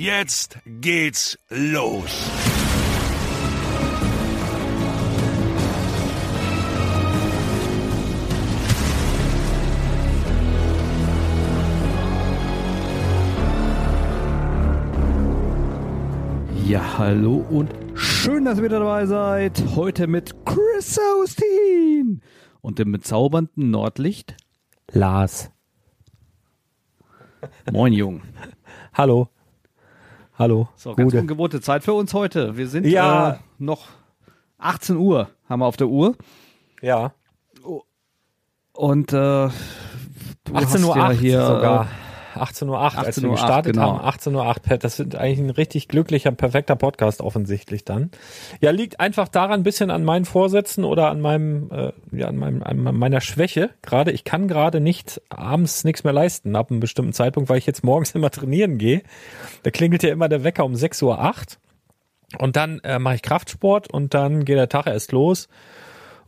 Jetzt geht's los. Ja, hallo und schön, dass ihr wieder dabei seid. Heute mit Chris Austin und dem bezaubernden Nordlicht Lars. Moin, Jung. Hallo. Hallo. So, ganz Gute. ungewohnte Zeit für uns heute. Wir sind ja. äh, noch 18 Uhr, haben wir auf der Uhr. Ja. Und äh, 18 Uhr ja hier sogar. 18 Uhr 8, 18 als wir gestartet 8, genau. haben. 18 Uhr 8, das ist eigentlich ein richtig glücklicher, perfekter Podcast offensichtlich dann. Ja, liegt einfach daran ein bisschen an meinen Vorsätzen oder an meinem, äh, ja, an, meinem, an meiner Schwäche. Gerade, ich kann gerade nicht abends nichts mehr leisten ab einem bestimmten Zeitpunkt, weil ich jetzt morgens immer trainieren gehe. Da klingelt ja immer der Wecker um 6 Uhr 8. Und dann äh, mache ich Kraftsport und dann geht der Tag erst los.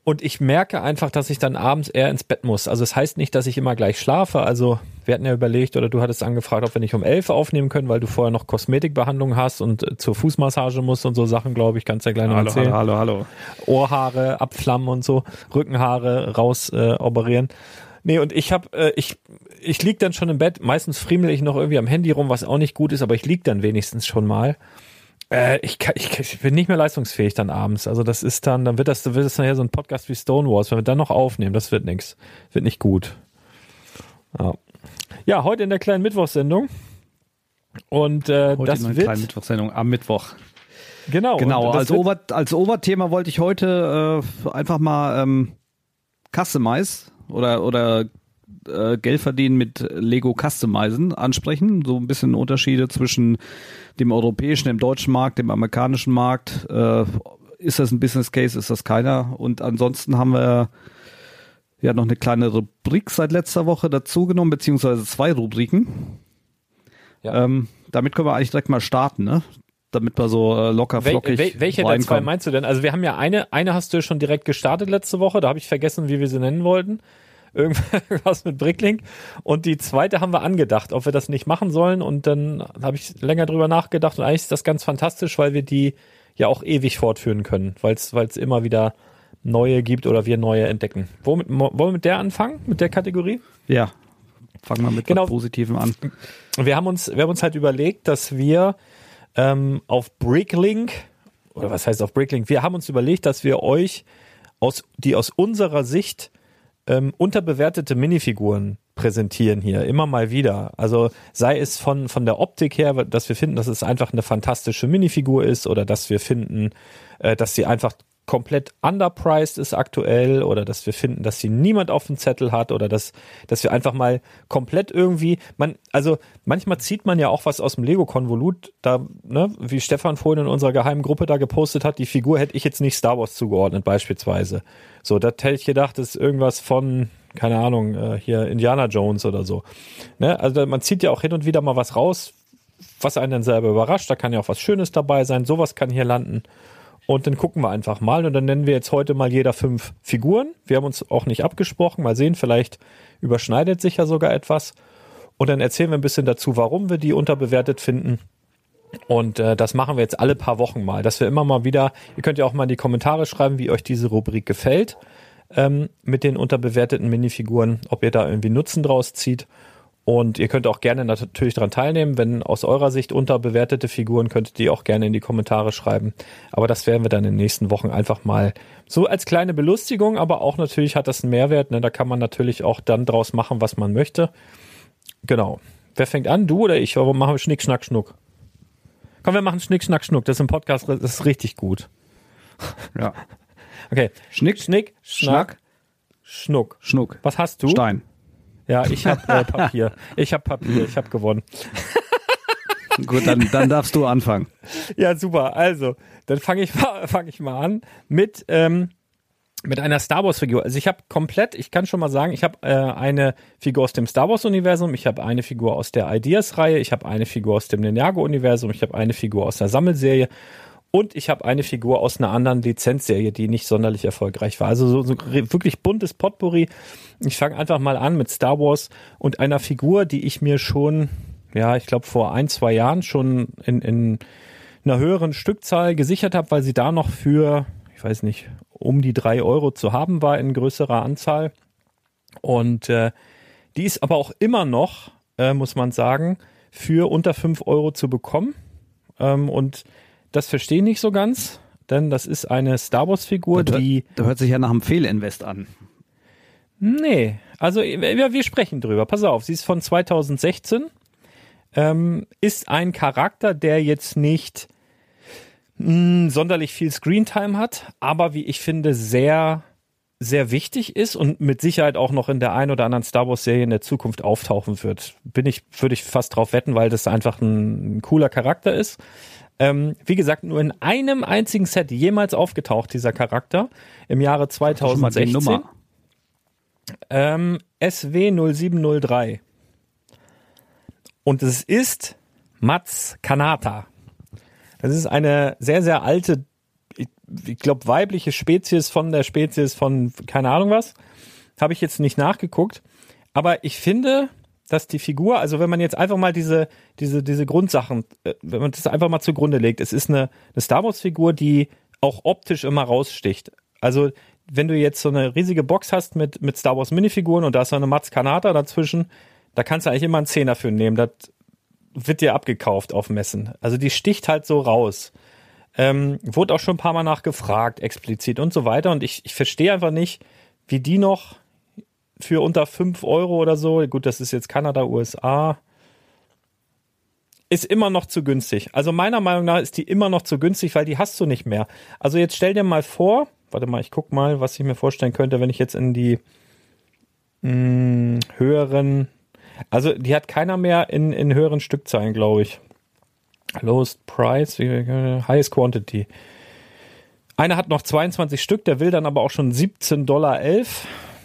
Und ich merke einfach, dass ich dann abends eher ins Bett muss. Also es das heißt nicht, dass ich immer gleich schlafe. Also wir hatten ja überlegt oder du hattest angefragt, ob wir nicht um elf aufnehmen können, weil du vorher noch Kosmetikbehandlung hast und äh, zur Fußmassage musst und so Sachen, glaube ich, kannst ja gleich noch hallo, erzählen. Hallo, hallo, hallo. Ohrhaare abflammen und so, Rückenhaare raus äh, operieren. Nee, und ich habe, äh, ich, ich lieg dann schon im Bett. Meistens friemel ich noch irgendwie am Handy rum, was auch nicht gut ist, aber ich lieg dann wenigstens schon mal. Äh, ich, kann, ich, ich bin nicht mehr leistungsfähig dann abends. Also das ist dann, dann wird das, wird das nachher so ein Podcast wie Stonewalls, wenn wir dann noch aufnehmen, das wird nix, wird nicht gut. Ja, ja heute in der kleinen Mittwochssendung. Und äh, heute das in der wird kleinen Mittwochssendung am Mittwoch. genau Genau, als, Ober, als Oberthema wollte ich heute äh, einfach mal ähm, Customize oder, oder äh, Geld verdienen mit Lego Customizen ansprechen. So ein bisschen Unterschiede zwischen dem europäischen, dem deutschen Markt, dem amerikanischen Markt. Äh, ist das ein Business Case, ist das keiner? Und ansonsten haben wir ja noch eine kleine Rubrik seit letzter Woche dazugenommen, beziehungsweise zwei Rubriken. Ja. Ähm, damit können wir eigentlich direkt mal starten, ne? Damit wir so äh, locker Wel flockig wel welche der zwei meinst du denn? Also wir haben ja eine, eine hast du schon direkt gestartet letzte Woche, da habe ich vergessen, wie wir sie nennen wollten. Irgendwas mit Bricklink. Und die zweite haben wir angedacht, ob wir das nicht machen sollen. Und dann habe ich länger drüber nachgedacht. Und eigentlich ist das ganz fantastisch, weil wir die ja auch ewig fortführen können, weil es immer wieder neue gibt oder wir neue entdecken. Womit, wollen wir mit der anfangen, mit der Kategorie? Ja, fangen wir mit Genau. Positivem an. Wir haben uns, wir haben uns halt überlegt, dass wir ähm, auf Bricklink, oder was heißt auf Bricklink, wir haben uns überlegt, dass wir euch aus, die aus unserer Sicht ähm, unterbewertete Minifiguren präsentieren hier, immer mal wieder. Also sei es von, von der Optik her, dass wir finden, dass es einfach eine fantastische Minifigur ist oder dass wir finden, äh, dass sie einfach komplett underpriced ist aktuell oder dass wir finden, dass sie niemand auf dem Zettel hat oder dass, dass wir einfach mal komplett irgendwie, man, also manchmal zieht man ja auch was aus dem Lego-Konvolut, da, ne, wie Stefan vorhin in unserer geheimen Gruppe da gepostet hat, die Figur hätte ich jetzt nicht Star Wars zugeordnet, beispielsweise. So, das hätte ich gedacht, das ist irgendwas von, keine Ahnung, äh, hier Indiana Jones oder so. Ne? Also man zieht ja auch hin und wieder mal was raus, was einen dann selber überrascht. Da kann ja auch was Schönes dabei sein. Sowas kann hier landen. Und dann gucken wir einfach mal. Und dann nennen wir jetzt heute mal jeder fünf Figuren. Wir haben uns auch nicht abgesprochen. Mal sehen, vielleicht überschneidet sich ja sogar etwas. Und dann erzählen wir ein bisschen dazu, warum wir die unterbewertet finden. Und äh, das machen wir jetzt alle paar Wochen mal, dass wir immer mal wieder, ihr könnt ja auch mal in die Kommentare schreiben, wie euch diese Rubrik gefällt ähm, mit den unterbewerteten Minifiguren, ob ihr da irgendwie Nutzen draus zieht. Und ihr könnt auch gerne natürlich daran teilnehmen, wenn aus eurer Sicht unterbewertete Figuren, könntet ihr auch gerne in die Kommentare schreiben. Aber das werden wir dann in den nächsten Wochen einfach mal so als kleine Belustigung, aber auch natürlich hat das einen Mehrwert. Ne? Da kann man natürlich auch dann draus machen, was man möchte. Genau. Wer fängt an? Du oder ich? Warum machen wir Schnick, Schnack, Schnuck? Komm, wir machen Schnick, Schnack, Schnuck. Das ist im Podcast, das ist richtig gut. Ja. Okay. Schnick, Schnick, Schnack, Schnuck. Schnuck. Was hast du? Stein. Ja, ich habe äh, Papier. Ich habe Papier. Ich habe gewonnen. Gut, dann, dann darfst du anfangen. Ja, super. Also, dann fange ich mal, fange ich mal an mit ähm, mit einer Star Wars Figur. Also ich habe komplett, ich kann schon mal sagen, ich habe äh, eine Figur aus dem Star Wars Universum, ich habe eine Figur aus der Ideas Reihe, ich habe eine Figur aus dem Ninjago Universum, ich habe eine Figur aus der Sammelserie und ich habe eine Figur aus einer anderen Lizenzserie, die nicht sonderlich erfolgreich war. Also so, so wirklich buntes Potpourri. Ich fange einfach mal an mit Star Wars und einer Figur, die ich mir schon, ja, ich glaube vor ein, zwei Jahren schon in, in einer höheren Stückzahl gesichert habe, weil sie da noch für, ich weiß nicht, um die drei Euro zu haben war in größerer Anzahl. Und äh, die ist aber auch immer noch, äh, muss man sagen, für unter fünf Euro zu bekommen. Ähm, und das verstehe ich nicht so ganz, denn das ist eine Star Wars-Figur, die. Da hört sich ja nach einem Fehlinvest an. Nee, also wir, wir sprechen drüber. Pass auf, sie ist von 2016. Ähm, ist ein Charakter, der jetzt nicht mh, sonderlich viel Screentime hat, aber wie ich finde, sehr, sehr wichtig ist und mit Sicherheit auch noch in der ein oder anderen Star Wars Serie in der Zukunft auftauchen wird. Bin ich, würde ich fast drauf wetten, weil das einfach ein, ein cooler Charakter ist. Ähm, wie gesagt, nur in einem einzigen Set jemals aufgetaucht, dieser Charakter, im Jahre Schon mal die 2016. Nummer. Ähm, SW0703. Und es ist Mats Kanata. Das ist eine sehr, sehr alte ich, ich glaube, weibliche Spezies von der Spezies von keine Ahnung was. Habe ich jetzt nicht nachgeguckt. Aber ich finde, dass die Figur, also wenn man jetzt einfach mal diese, diese, diese Grundsachen, äh, wenn man das einfach mal zugrunde legt, es ist eine, eine Star Wars-Figur, die auch optisch immer raussticht. Also wenn du jetzt so eine riesige Box hast mit, mit Star Wars Minifiguren und da ist so eine Mats Kanata dazwischen, da kannst du eigentlich immer einen Zehner für nehmen. Das wird dir abgekauft auf Messen. Also die sticht halt so raus. Ähm, wurde auch schon ein paar Mal nachgefragt, explizit und so weiter. Und ich, ich verstehe einfach nicht, wie die noch für unter 5 Euro oder so, gut, das ist jetzt Kanada, USA, ist immer noch zu günstig. Also meiner Meinung nach ist die immer noch zu günstig, weil die hast du nicht mehr. Also jetzt stell dir mal vor, warte mal, ich guck mal, was ich mir vorstellen könnte, wenn ich jetzt in die mh, höheren, also die hat keiner mehr in, in höheren Stückzahlen, glaube ich. Lowest Price, Highest Quantity. Einer hat noch 22 Stück, der will dann aber auch schon 17,11 Dollar.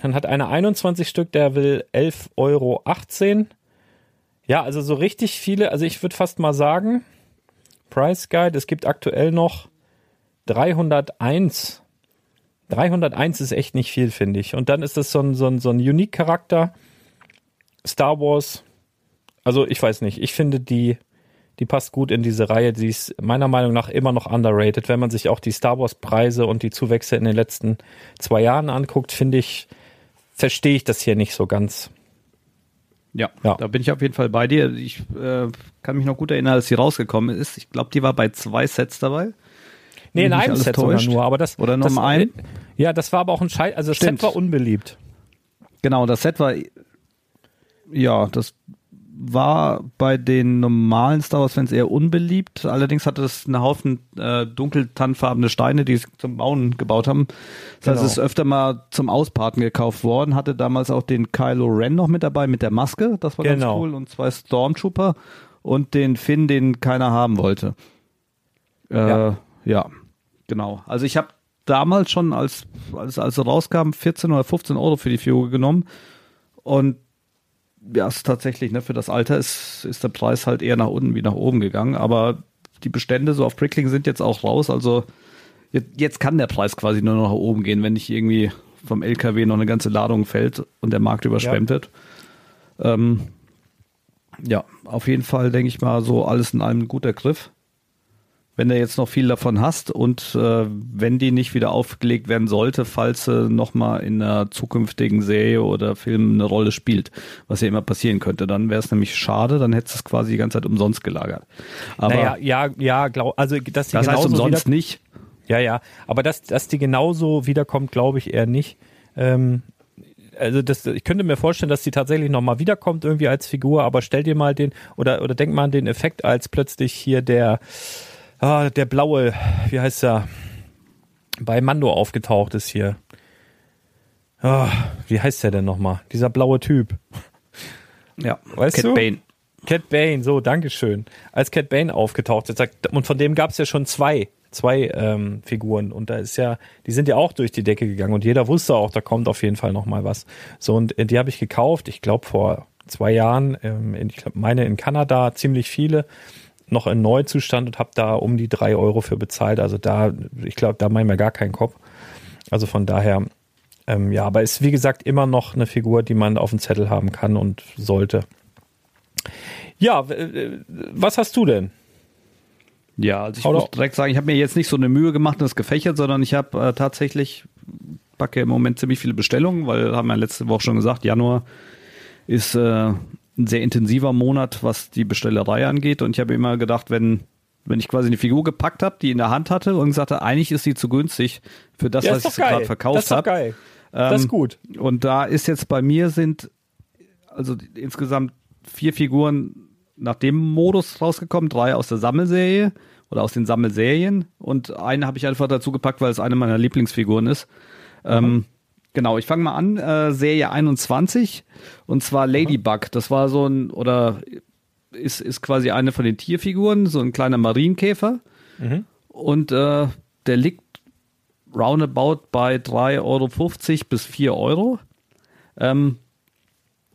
Dann hat einer 21 Stück, der will 11,18 Euro. Ja, also so richtig viele, also ich würde fast mal sagen, Price Guide, es gibt aktuell noch 301. 301 ist echt nicht viel, finde ich. Und dann ist das so ein, so ein, so ein Unique-Charakter. Star Wars. Also ich weiß nicht, ich finde die die passt gut in diese Reihe. Die ist meiner Meinung nach immer noch underrated. Wenn man sich auch die Star Wars Preise und die Zuwächse in den letzten zwei Jahren anguckt, finde ich, verstehe ich das hier nicht so ganz. Ja, ja, da bin ich auf jeden Fall bei dir. Ich äh, kann mich noch gut erinnern, als sie rausgekommen ist. Ich glaube, die war bei zwei Sets dabei. Nee, in einem Set sogar nur, aber das. Oder noch ein? Ja, das war aber auch ein Scheiß. Also das Stimmt. Set war unbeliebt. Genau, das Set war. Ja, das war bei den normalen Star Wars-Fans eher unbeliebt. Allerdings hatte es einen Haufen äh, dunkeltannfarbene Steine, die sie zum Bauen gebaut haben. Das heißt, es ist öfter mal zum Ausparten gekauft worden. Hatte damals auch den Kylo Ren noch mit dabei mit der Maske. Das war genau. ganz cool. Und zwei Stormtrooper und den Finn, den keiner haben wollte. Äh, ja. ja, genau. Also ich habe damals schon, als, als, als rauskam, 14 oder 15 Euro für die Figur genommen. Und ja, ist tatsächlich, ne, für das Alter ist, ist der Preis halt eher nach unten wie nach oben gegangen. Aber die Bestände so auf Prickling sind jetzt auch raus. Also jetzt, jetzt kann der Preis quasi nur noch nach oben gehen, wenn nicht irgendwie vom LKW noch eine ganze Ladung fällt und der Markt überschwemmt ja. wird. Ähm, ja, auf jeden Fall denke ich mal so alles in allem ein guter Griff wenn du jetzt noch viel davon hast und äh, wenn die nicht wieder aufgelegt werden sollte, falls sie nochmal in einer zukünftigen Serie oder Film eine Rolle spielt, was ja immer passieren könnte, dann wäre es nämlich schade, dann hättest du es quasi die ganze Zeit umsonst gelagert. Aber naja, ja, ja, glaub, also dass die das heißt umsonst nicht. Ja, ja, aber dass, dass die genauso wiederkommt, glaube ich eher nicht. Ähm, also das, ich könnte mir vorstellen, dass sie tatsächlich nochmal wiederkommt irgendwie als Figur, aber stell dir mal den, oder, oder denk mal an den Effekt, als plötzlich hier der, ah, der blaue, wie heißt er, bei Mando aufgetaucht ist hier. Ah, wie heißt der denn nochmal? Dieser blaue Typ. Ja, weißt Cat du? Bane. Cat Bane, so, Dankeschön. Als Cat Bane aufgetaucht ist, und von dem gab es ja schon zwei, zwei ähm, Figuren. Und da ist ja, die sind ja auch durch die Decke gegangen und jeder wusste auch, da kommt auf jeden Fall nochmal was. So, und äh, die habe ich gekauft, ich glaube vor zwei Jahren, ähm, ich glaube, meine in Kanada, ziemlich viele noch in Neuzustand und habe da um die drei Euro für bezahlt. Also da, ich glaube, da mache ich mir gar keinen Kopf. Also von daher, ähm, ja, aber ist wie gesagt immer noch eine Figur, die man auf dem Zettel haben kann und sollte. Ja, was hast du denn? Ja, also ich Hau muss direkt sagen, ich habe mir jetzt nicht so eine Mühe gemacht und das gefächert, sondern ich habe äh, tatsächlich backe im Moment ziemlich viele Bestellungen, weil haben wir letzte Woche schon gesagt, Januar ist äh, ein sehr intensiver Monat, was die Bestellerei angeht. Und ich habe immer gedacht, wenn, wenn ich quasi eine Figur gepackt habe, die in der Hand hatte und gesagt habe, eigentlich ist sie zu günstig für das, ja, was ich gerade verkauft habe. Das ist geil. Ähm, das ist gut. Und da ist jetzt bei mir sind also insgesamt vier Figuren nach dem Modus rausgekommen, drei aus der Sammelserie oder aus den Sammelserien und eine habe ich einfach dazu gepackt, weil es eine meiner Lieblingsfiguren ist. Ähm, mhm. Ähm, Genau, ich fange mal an, äh, Serie 21 und zwar Ladybug. Das war so ein, oder ist, ist quasi eine von den Tierfiguren, so ein kleiner Marienkäfer. Mhm. Und äh, der liegt roundabout bei 3,50 Euro bis 4 Euro. Ähm,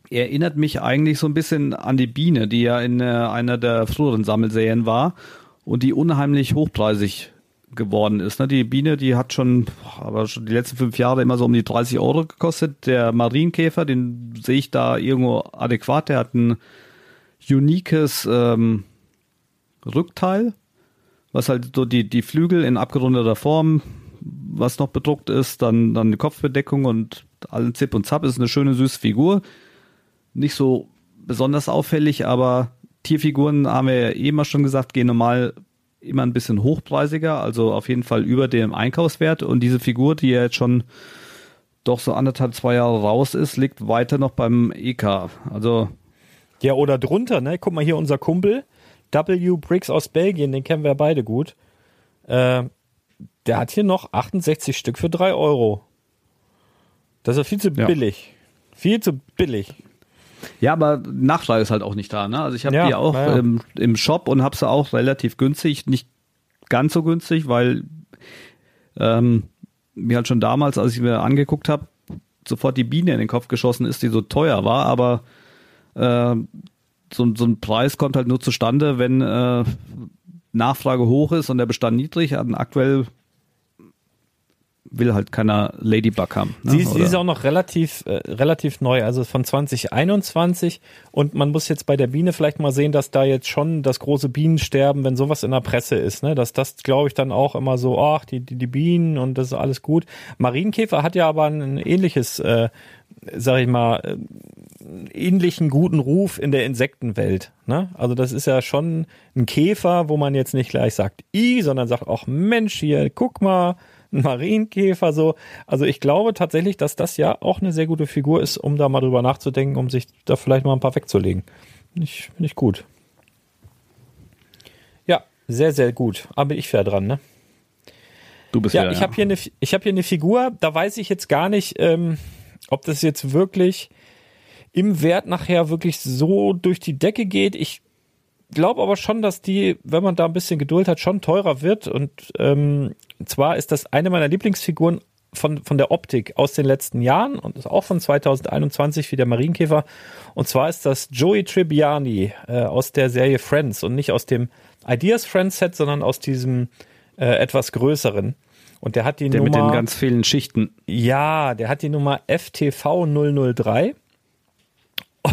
erinnert mich eigentlich so ein bisschen an die Biene, die ja in äh, einer der früheren Sammelserien war und die unheimlich hochpreisig geworden ist. Ne? Die Biene, die hat schon, aber schon die letzten fünf Jahre immer so um die 30 Euro gekostet. Der Marienkäfer, den sehe ich da irgendwo adäquat. Der hat ein uniques ähm, Rückteil, was halt so die, die Flügel in abgerundeter Form, was noch bedruckt ist, dann, dann eine Kopfbedeckung und allen Zip und Zap ist eine schöne süße Figur. Nicht so besonders auffällig, aber Tierfiguren haben wir ja eh immer schon gesagt, gehen normal immer ein bisschen hochpreisiger, also auf jeden Fall über dem Einkaufswert. Und diese Figur, die ja jetzt schon doch so anderthalb, zwei Jahre raus ist, liegt weiter noch beim EK. Also. Ja, oder drunter, ne? Guck mal hier unser Kumpel, W. Briggs aus Belgien, den kennen wir beide gut. Äh, der hat hier noch 68 Stück für drei Euro. Das ist viel zu Ja. billig. Viel zu billig. Ja, aber Nachfrage ist halt auch nicht da. Ne? Also ich habe Ja, die auch naja. im, im Shop und habe sie auch relativ günstig, nicht ganz so günstig, weil ähm, mir halt schon damals, als ich mir angeguckt habe, sofort die Biene in den Kopf geschossen ist, die so teuer war, aber äh, so, so ein Preis kommt halt nur zustande, wenn äh, Nachfrage hoch ist und der Bestand niedrig. Aktuell will halt keiner Ladybug haben. Ne? Sie, sie Oder- ist auch noch relativ, äh, relativ neu, also von 2021. Und man muss jetzt bei der Biene vielleicht mal sehen, dass da jetzt schon das große Bienensterben, wenn sowas in der Presse ist, ne, dass das, glaube ich, dann auch immer so, ach, die, die, die Bienen und das ist alles gut. Marienkäfer hat ja aber ein ähnliches, äh, sag ich mal, äh, ähnlichen guten Ruf in der Insektenwelt. Ne? Also das ist ja schon ein Käfer, wo man jetzt nicht gleich sagt, i, sondern sagt auch Mensch hier, guck mal, ein Marienkäfer so. Also ich glaube tatsächlich, dass das ja auch eine sehr gute Figur ist, um da mal drüber nachzudenken, um sich da vielleicht mal ein paar wegzulegen. Finde ich, finde ich gut. Ja, sehr, sehr gut. Aber ich wäre dran, ne? du bist Ja, ja, ich habe hier eine, ich habe hier eine Figur. Da weiß ich jetzt gar nicht, ähm, ob das jetzt wirklich im Wert nachher wirklich so durch die Decke geht. Ich glaube aber schon, dass die, wenn man da ein bisschen Geduld hat, schon teurer wird. Und ähm, zwar ist das eine meiner Lieblingsfiguren von, von der Optik aus den letzten Jahren und ist auch von 2021 wie der Marienkäfer. Und zwar ist das Joey Tribbiani äh, aus der Serie Friends und nicht aus dem Ideas Friends Set, sondern aus diesem äh, etwas größeren. Und der hat die der Nummer. mit den ganz vielen Schichten. Ja, der hat die Nummer FTV 003.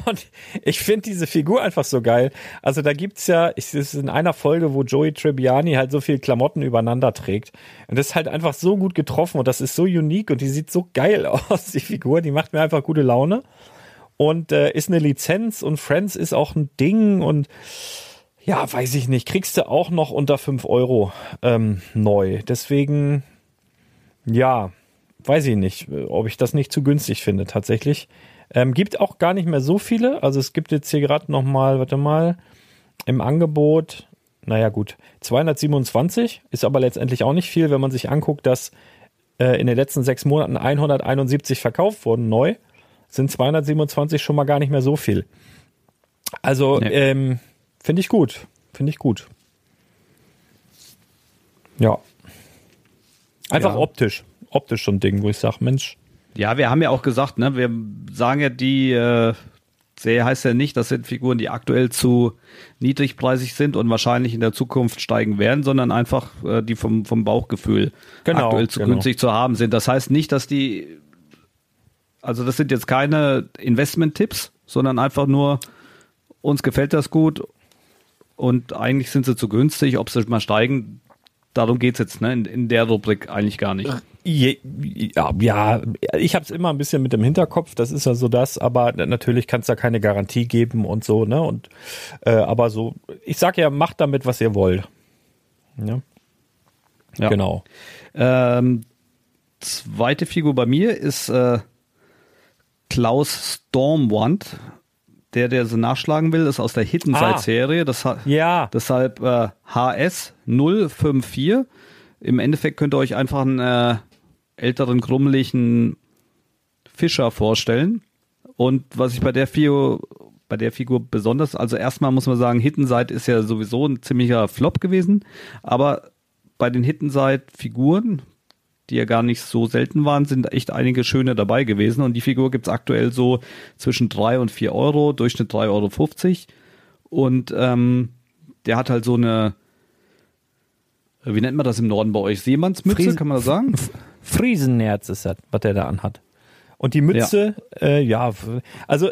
Und ich finde diese Figur einfach so geil. Also da gibt's ja, es ist in einer Folge, wo Joey Tribbiani halt so viel Klamotten übereinander trägt. Und das ist halt einfach so gut getroffen und das ist so unique und die sieht so geil aus, die Figur. Die macht mir einfach gute Laune. Und äh, ist eine Lizenz und Friends ist auch ein Ding und ja, weiß ich nicht, kriegst du auch noch unter 5 Euro ähm, neu. Deswegen, ja, weiß ich nicht, ob ich das nicht zu günstig finde tatsächlich. Ähm, gibt auch gar nicht mehr so viele. Also es gibt jetzt hier gerade noch mal, warte mal, im Angebot, naja gut, 227 ist aber letztendlich auch nicht viel, wenn man sich anguckt, dass äh, in den letzten sechs Monaten 171 verkauft wurden neu, sind 227 schon mal gar nicht mehr so viel. Also Nee. ähm, finde ich gut, finde ich gut. Ja. Einfach Ja. optisch, optisch so ein Ding, wo ich sage, Mensch, Ja, wir haben ja auch gesagt, ne, wir sagen ja, die äh, Serie heißt ja nicht, das sind Figuren, die aktuell zu niedrigpreisig sind und wahrscheinlich in der Zukunft steigen werden, sondern einfach äh, die vom, vom Bauchgefühl Genau, aktuell zu genau. günstig zu haben sind. Das heißt nicht, dass die, also das sind jetzt keine Investment-Tipps, sondern einfach nur, uns gefällt das gut und eigentlich sind sie zu günstig, ob sie mal steigen, darum geht's jetzt, ne, in, in der Rubrik eigentlich gar nicht. Ja, ja, ich habe es immer ein bisschen mit dem Hinterkopf, das ist ja so das, aber natürlich kann es da keine Garantie geben und so, ne? Und äh, aber so, ich sag ja, macht damit, was ihr wollt. Ja, Ja. genau. Ähm, zweite Figur bei mir ist äh, Klaus Stormwand. Der, der sie nachschlagen will, ist aus der Hidden Ah. Side Serie. Das hat, Ja. Deshalb äh, HS 054. Im Endeffekt könnt ihr euch einfach einen äh, älteren, krummeligen Fischer vorstellen. Und was ich bei der Figur, bei der Figur besonders, also erstmal muss man sagen, Hittenside ist ja sowieso ein ziemlicher Flop gewesen. Aber bei den Hittenside-Figuren, die ja gar nicht so selten waren, sind echt einige schöne dabei gewesen. Und die Figur gibt's aktuell so zwischen drei und vier Euro, Durchschnitt 3,50 Euro. Und ähm, der hat halt so eine Wie nennt man das im Norden bei euch? Seemannsmütze, Friesen- kann man das sagen? Friesennerz ist das, was der da anhat. Und die Mütze, ja, äh, ja also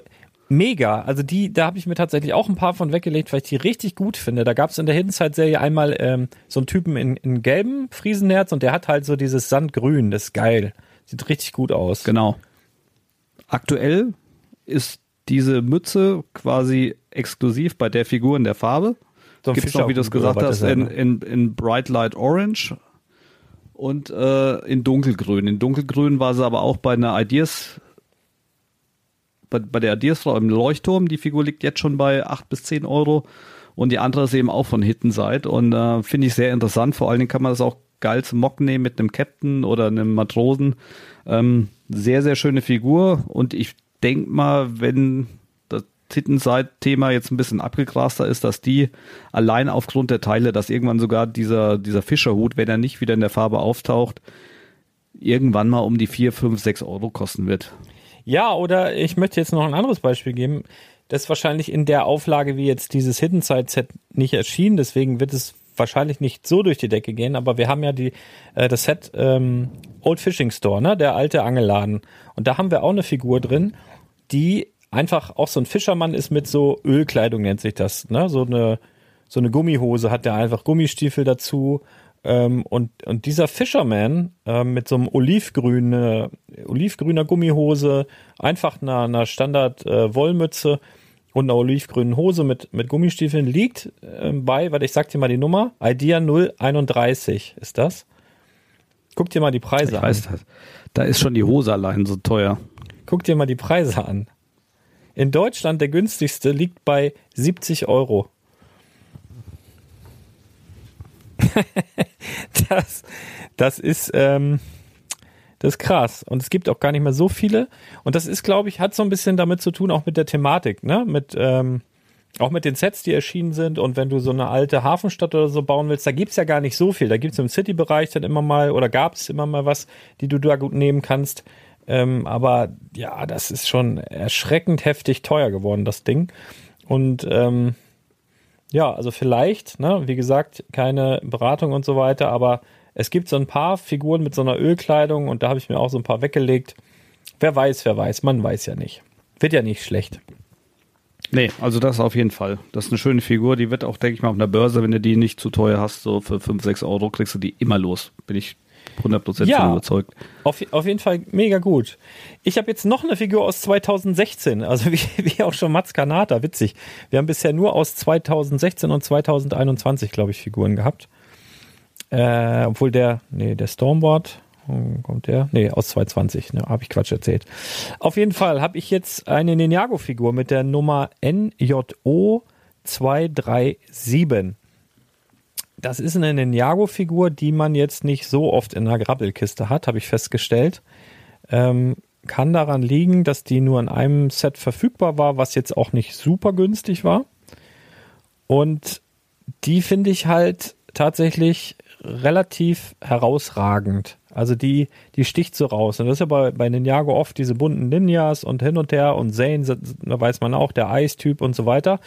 mega. Also die, da habe ich mir tatsächlich auch ein paar von weggelegt, weil ich die richtig gut finde. Da gab es in der Hidden Side Serie einmal ähm, so einen Typen in, in gelbem Friesennerz und der hat halt so dieses Sandgrün, das ist geil. Sieht richtig gut aus. Genau. Aktuell ist diese Mütze quasi exklusiv bei der Figur in der Farbe. So ein Gibt es noch, wie du es gesagt hast, in, in, in Bright Light Orange und äh, in Dunkelgrün. In Dunkelgrün war sie aber auch bei einer Ideas, bei, bei der Ideas-Frau im Leuchtturm. Die Figur liegt jetzt schon bei 8 bis 10 Euro. Und die andere ist eben auch von Hidden Side. Und äh, finde ich sehr interessant. Vor allen Dingen kann man das auch geil zum Mock nehmen mit einem Captain oder einem Matrosen. Ähm, sehr, sehr schöne Figur. Und ich denke mal, wenn das Hidden Side-Thema jetzt ein bisschen abgegraster ist, dass die allein aufgrund der Teile, dass irgendwann sogar dieser, dieser Fischerhut, wenn er nicht wieder in der Farbe auftaucht, irgendwann mal um die 4, 5, 6 Euro kosten wird. Ja, oder ich möchte jetzt noch ein anderes Beispiel geben. Das wahrscheinlich in der Auflage, wie jetzt dieses Hidden Side Set nicht erschienen, deswegen wird es wahrscheinlich nicht so durch die Decke gehen, aber wir haben ja die, äh, das Set ähm, Old Fishing Store, ne, der alte Angelladen. Und da haben wir auch eine Figur drin, die einfach auch so ein Fischermann ist mit so Ölkleidung, nennt sich das, ne, so eine, so eine Gummihose hat der einfach Gummistiefel dazu. Ähm, und, und dieser Fisherman ähm, mit so einem olivgrüne, olivgrüner Gummihose, einfach einer, einer Standard äh, Wollmütze und einer olivgrünen Hose mit, mit Gummistiefeln liegt ähm, bei, warte, ich sag dir mal die Nummer, Idea 031 ist das. Guck dir mal die Preise Ich an. weiß das. Da ist schon die Hose allein so teuer. Guck dir mal die Preise an. In Deutschland der günstigste liegt bei 70 Euro. das, das ist, ähm, das ist krass. Und es gibt auch gar nicht mehr so viele. Und das ist, glaube ich, hat so ein bisschen damit zu tun, auch mit der Thematik, ne? Mit, ähm, auch mit den Sets, die erschienen sind. Und wenn du so eine alte Hafenstadt oder so bauen willst, da gibt's ja gar nicht so viel. Da gibt's im City-Bereich dann immer mal, oder gab's immer mal was, die du da gut nehmen kannst. Ähm, aber ja, das ist schon erschreckend heftig teuer geworden, das Ding. Und ähm, ja, also vielleicht, ne, wie gesagt, keine Beratung und so weiter, aber es gibt so ein paar Figuren mit so einer Ölkleidung und da habe ich mir auch so ein paar weggelegt. Wer weiß, wer weiß, man weiß ja nicht. Wird ja nicht schlecht. Nee, also das auf jeden Fall. Das ist eine schöne Figur, die wird auch, denke ich mal, auf einer Börse, wenn du die nicht zu teuer hast, so für 5, 6 Euro, kriegst du die immer los. Bin ich 100% Ja. überzeugt. Auf, auf jeden Fall mega gut. Ich habe jetzt noch eine Figur aus 2016, also wie, wie auch schon Mats Kanata, witzig. Wir haben bisher nur aus 2016 und 2021, glaube ich, Figuren gehabt. Äh, obwohl der, nee, der Stormboard, hm, kommt der? Nee, aus 2020, ne, habe ich Quatsch erzählt. Auf jeden Fall habe ich jetzt eine Ninjago-Figur mit der Nummer NJO 237. Das ist eine Ninjago-Figur, die man jetzt nicht so oft in einer Grabbelkiste hat, habe ich festgestellt. Ähm, kann daran liegen, dass die nur in einem Set verfügbar war, was jetzt auch nicht super günstig war. Und die finde ich halt tatsächlich relativ herausragend. Also die, die sticht so raus. Und das ist ja bei, bei Ninjago oft diese bunten Ninjas und hin und her und Zane, da weiß man auch, der Eistyp und so weiter.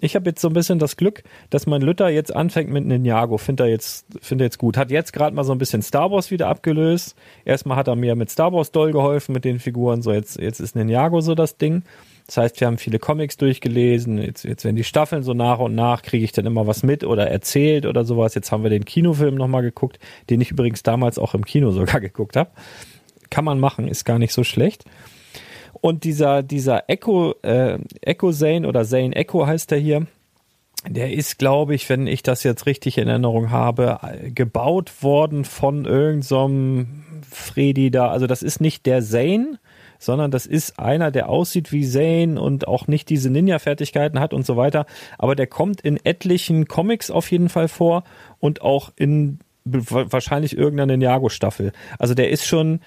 Ich habe jetzt so ein bisschen das Glück, dass mein Lütter jetzt anfängt mit Ninjago. Findet er jetzt, findet er jetzt gut. Hat jetzt gerade mal so ein bisschen Star Wars wieder abgelöst. Erstmal hat er mir mit Star Wars doll geholfen mit den Figuren. So, jetzt, jetzt ist Ninjago so das Ding. Das heißt, wir haben viele Comics durchgelesen. Jetzt, jetzt werden die Staffeln so nach und nach, kriege ich dann immer was mit oder erzählt oder sowas. Jetzt haben wir den Kinofilm nochmal geguckt, den ich übrigens damals auch im Kino sogar geguckt habe. Kann man machen, ist gar nicht so schlecht. Und dieser, dieser Echo, äh, Echo Zane oder Zane Echo heißt er hier, der ist, glaube ich, wenn ich das jetzt richtig in Erinnerung habe, gebaut worden von irgendeinem so Freddy da. Also das ist nicht der Zane, sondern das ist einer, der aussieht wie Zane und auch nicht diese Ninja-Fertigkeiten hat und so weiter. Aber der kommt in etlichen Comics auf jeden Fall vor und auch in wahrscheinlich irgendeiner Ninjago-Staffel. Also der ist schon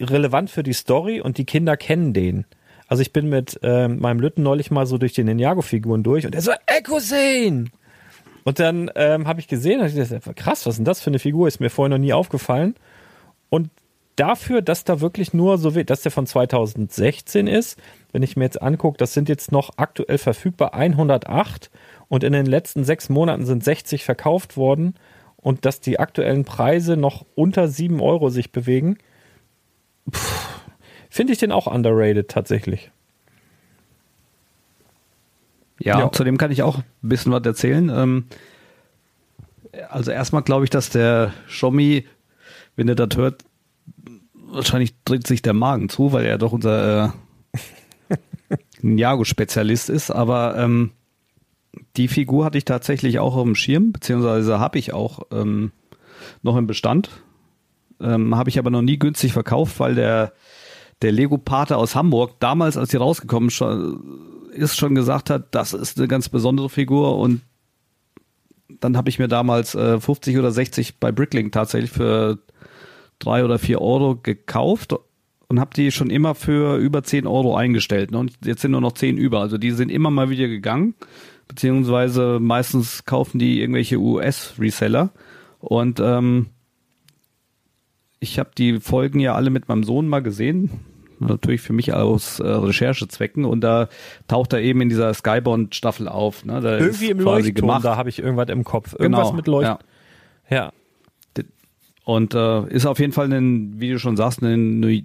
relevant für die Story und die Kinder kennen den. Also ich bin mit äh, meinem Lütten neulich mal so durch die Ninjago-Figuren durch und er so, Echo Zane! Und dann ähm, habe ich gesehen, hab ich gedacht, krass, was ist denn das für eine Figur? Ist mir vorher noch nie aufgefallen. Und dafür, dass da wirklich nur so dass der von 2016 ist, wenn ich mir jetzt angucke, das sind jetzt noch aktuell verfügbar 108 und in den letzten sechs Monaten sind 60 verkauft worden und dass die aktuellen Preise noch unter 7 Euro sich bewegen, finde ich den auch underrated tatsächlich. Ja, Ja. zudem kann ich auch ein bisschen was erzählen. Ähm, also erstmal glaube ich, dass der Schommi, wenn er das hört, wahrscheinlich dreht sich der Magen zu, weil er doch unser äh, Ninjago-Spezialist ist. Aber ähm, die Figur hatte ich tatsächlich auch auf dem Schirm, beziehungsweise habe ich auch ähm, noch im Bestand. Ähm, habe ich aber noch nie günstig verkauft, weil der, der Lego-Pate aus Hamburg damals, als die rausgekommen schon, ist, schon gesagt hat, das ist eine ganz besondere Figur und dann habe ich mir damals äh, 50 oder 60 bei Bricklink tatsächlich für drei oder vier Euro gekauft und habe die schon immer für über 10 Euro eingestellt. Ne? Und jetzt sind nur noch 10 über. Also die sind immer mal wieder gegangen, beziehungsweise meistens kaufen die irgendwelche US-Reseller. Und ähm, ich habe die Folgen ja alle mit meinem Sohn mal gesehen. Natürlich für mich aus äh, Recherchezwecken und da taucht er eben in dieser Skybound-Staffel auf. Ne? Da Irgendwie im Leuchtturm, da habe ich irgendwas im Kopf. Genau, Irgendwas mit Leucht. ja. Ja. Und äh, ist auf jeden Fall, ein, wie du schon sagst, eine, eine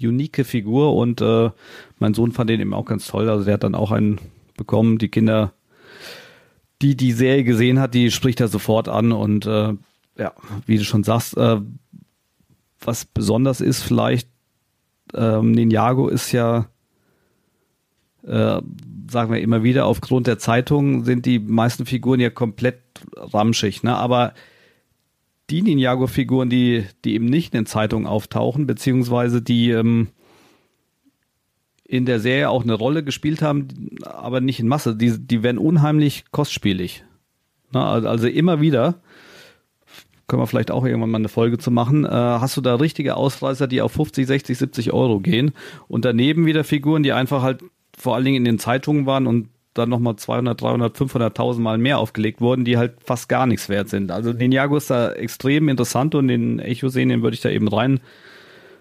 unique Figur und äh, mein Sohn fand den eben auch ganz toll. Also der hat dann auch einen bekommen. Die Kinder, die die Serie gesehen hat, die spricht er sofort an und äh, ja, wie du schon sagst, äh, was besonders ist vielleicht, ähm, Ninjago ist ja, äh, sagen wir immer wieder, aufgrund der Zeitung sind die meisten Figuren ja komplett ramschig, ne? Aber die Ninjago-Figuren, die, die eben nicht in den Zeitungen auftauchen, beziehungsweise die ähm, in der Serie auch eine Rolle gespielt haben, aber nicht in Masse, die, die werden unheimlich kostspielig. Na, also, also immer wieder, können wir vielleicht auch irgendwann mal eine Folge zu machen, äh, hast du da richtige Ausreißer, die auf 50, 60, 70 Euro gehen und daneben wieder Figuren, die einfach halt vor allen Dingen in den Zeitungen waren und dann nochmal 200, 300, 500.000 Mal mehr aufgelegt wurden, die halt fast gar nichts wert sind. Also Ninjago ist da extrem interessant und den Echo-Serien würde ich da eben rein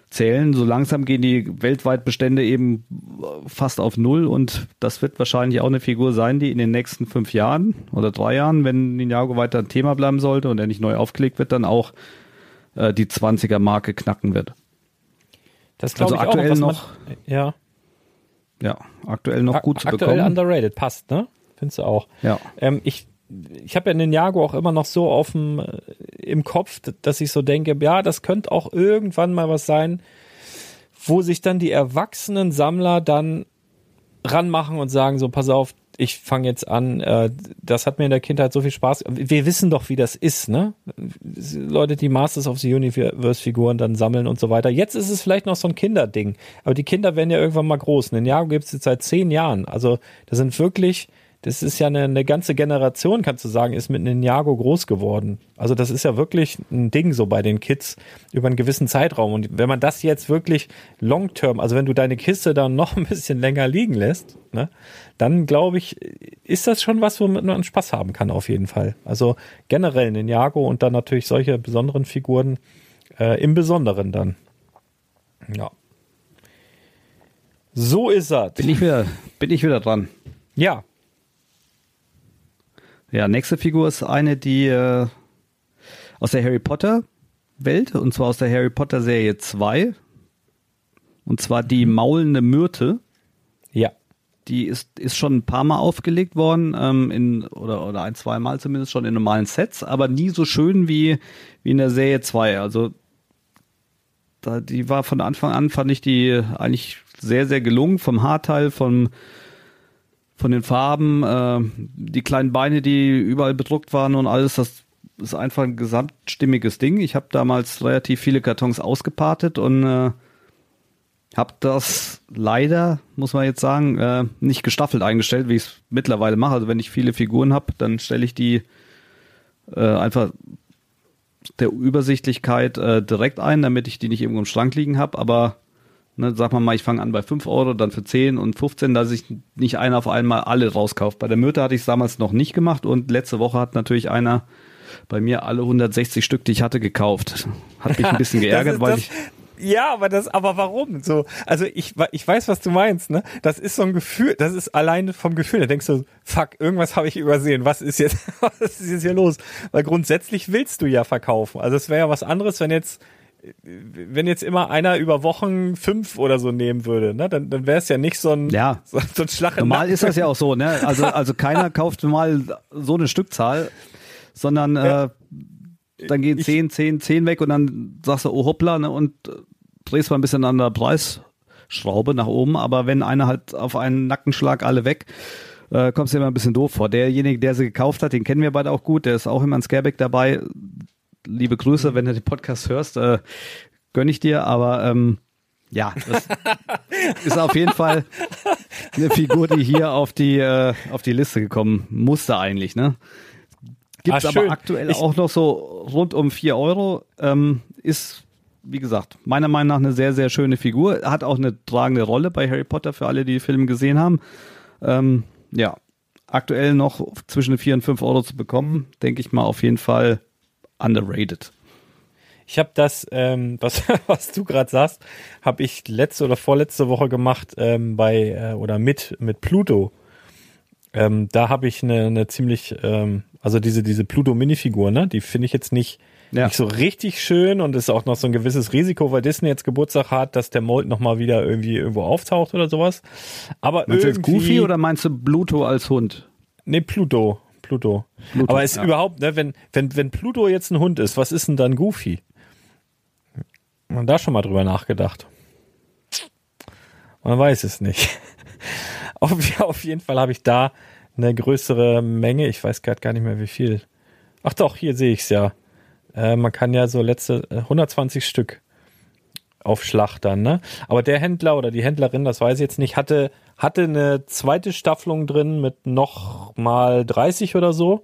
zählen. So langsam gehen die weltweit Bestände eben fast auf Null und das wird wahrscheinlich auch eine Figur sein, die in den nächsten fünf Jahren oder drei Jahren, wenn Ninjago weiter ein Thema bleiben sollte und er nicht neu aufgelegt wird, dann auch äh, die 20er-Marke knacken wird. Das glaube Also ich auch aktuell man- noch- ja. Ja, aktuell noch gut zu Aktuell bekommen. underrated, passt, ne? Findest du auch? Ja. Ähm, ich ich habe ja Ninjago auch immer noch so auf äh, im Kopf, dass ich so denke, ja, das könnte auch irgendwann mal was sein, wo sich dann die erwachsenen Sammler dann ranmachen und sagen so, pass auf, ich fange jetzt an, äh, das hat mir in der Kindheit so viel Spaß. Wir wissen doch, wie das ist, ne? Leute, die Masters of the Universe Figuren dann sammeln und so weiter. Jetzt ist es vielleicht noch so ein Kinderding, aber die Kinder werden ja irgendwann mal groß. Ninjago gibt es jetzt seit zehn Jahren. Also das sind wirklich, das ist ja eine, eine ganze Generation, kannst du sagen, ist mit Ninjago groß geworden. Also das ist ja wirklich ein Ding so bei den Kids über einen gewissen Zeitraum. Und wenn man das jetzt wirklich long term, also wenn du deine Kiste dann noch ein bisschen länger liegen lässt, ne, dann glaube ich, ist das schon was, womit man Spaß haben kann auf jeden Fall. Also generell Ninjago und dann natürlich solche besonderen Figuren äh, im Besonderen dann. Ja. So ist das. Bin ich wieder, bin ich wieder dran. Ja, Ja, nächste Figur ist eine, die äh, aus der Harry Potter Welt, und zwar aus der Harry Potter Serie 2. Und zwar die maulende Myrte. ja. Die ist, ist schon ein paar Mal aufgelegt worden, ähm, in, oder, oder ein, zwei Mal zumindest schon in normalen Sets, aber nie so schön wie, wie in der Serie 2. Also da, die war von Anfang an, fand ich die eigentlich sehr, sehr gelungen, vom Haarteil, vom, von den Farben, äh, die kleinen Beine, die überall bedruckt waren und alles, das ist einfach ein gesamtstimmiges Ding. Ich habe damals relativ viele Kartons ausgepartet und äh, habe das leider, muss man jetzt sagen, äh, nicht gestaffelt eingestellt, wie ich es mittlerweile mache. Also wenn ich viele Figuren habe, dann stelle ich die äh, einfach der Übersichtlichkeit äh, direkt ein, damit ich die nicht irgendwo im Schrank liegen habe. Aber ne, sag mal mal, ich fange an bei 5 Euro, dann für 10 und 15, dass ich nicht einer auf einmal alle rauskaufe. Bei der Myrte hatte ich es damals noch nicht gemacht und letzte Woche hat natürlich einer bei mir alle 160 Stück, die ich hatte, gekauft. Hat mich ein bisschen geärgert, weil das, ich Ja, aber das, aber warum? So, also ich, ich weiß, was du meinst, ne? Das ist so ein Gefühl, das ist alleine vom Gefühl. Da denkst du, fuck, irgendwas habe ich übersehen. Was ist jetzt, was ist jetzt hier los? Weil grundsätzlich willst du ja verkaufen. Also es wäre ja was anderes, wenn jetzt, wenn jetzt immer einer über Wochen fünf oder so nehmen würde, ne? Dann, dann wäre es ja nicht so ein, Ja. so, so ein Schlag Normal ist das ja auch so, ne? Also, also keiner kauft mal so eine Stückzahl, sondern äh, dann gehen Ich- 10, 10, 10 weg und dann sagst du, oh hoppla, ne? Und äh, drehst mal ein bisschen an der Preisschraube nach oben. Aber wenn einer halt auf einen Nackenschlag alle weg, äh, kommst du immer ein bisschen doof vor. Derjenige, der sie gekauft hat, den kennen wir beide auch gut, der ist auch immer ein Scareback dabei. Liebe Grüße, wenn du den Podcast hörst, äh, gönn ich dir, aber ähm, ja, das ist auf jeden Fall eine Figur, die hier auf die, äh, auf die Liste gekommen musste eigentlich, ne? Gibt's Ah, aber aktuell Ich- auch noch so rund um vier Euro. Ähm, ist, wie gesagt, meiner Meinung nach eine sehr, sehr schöne Figur. Hat auch eine tragende Rolle bei Harry Potter für alle, die die Filme gesehen haben. Ähm, ja, aktuell noch zwischen vier und fünf Euro zu bekommen, denke ich mal auf jeden Fall underrated. Ich habe das, ähm, was, was du gerade sagst, habe ich letzte oder vorletzte Woche gemacht ähm, bei äh, oder mit mit Pluto. Ähm, da habe ich eine, eine ziemlich, ähm, also diese diese Pluto Minifigur, ne, die finde ich jetzt nicht Ja. nicht so richtig schön und ist auch noch so ein gewisses Risiko, weil Disney jetzt Geburtstag hat, dass der Mold noch mal wieder irgendwie irgendwo auftaucht oder sowas. Aber Meinst du jetzt irgendwie, Goofy oder meinst du Bluto als Hund? Nee, Pluto. Pluto. Pluto, Aber ist ja. überhaupt, ne, wenn, wenn, wenn Pluto jetzt ein Hund ist, was ist denn dann Goofy? Man da schon mal drüber nachgedacht. Man weiß es nicht. Auf, auf jeden Fall habe ich da eine größere Menge. Ich weiß gerade gar nicht mehr wie viel. Ach doch, hier sehe ich es ja. Äh, man kann ja so letzte äh, 120 Stück aufschlachtern, ne? Aber der Händler oder die Händlerin, das weiß ich jetzt nicht, hatte, hatte eine zweite Staffelung drin mit noch mal 30 oder so.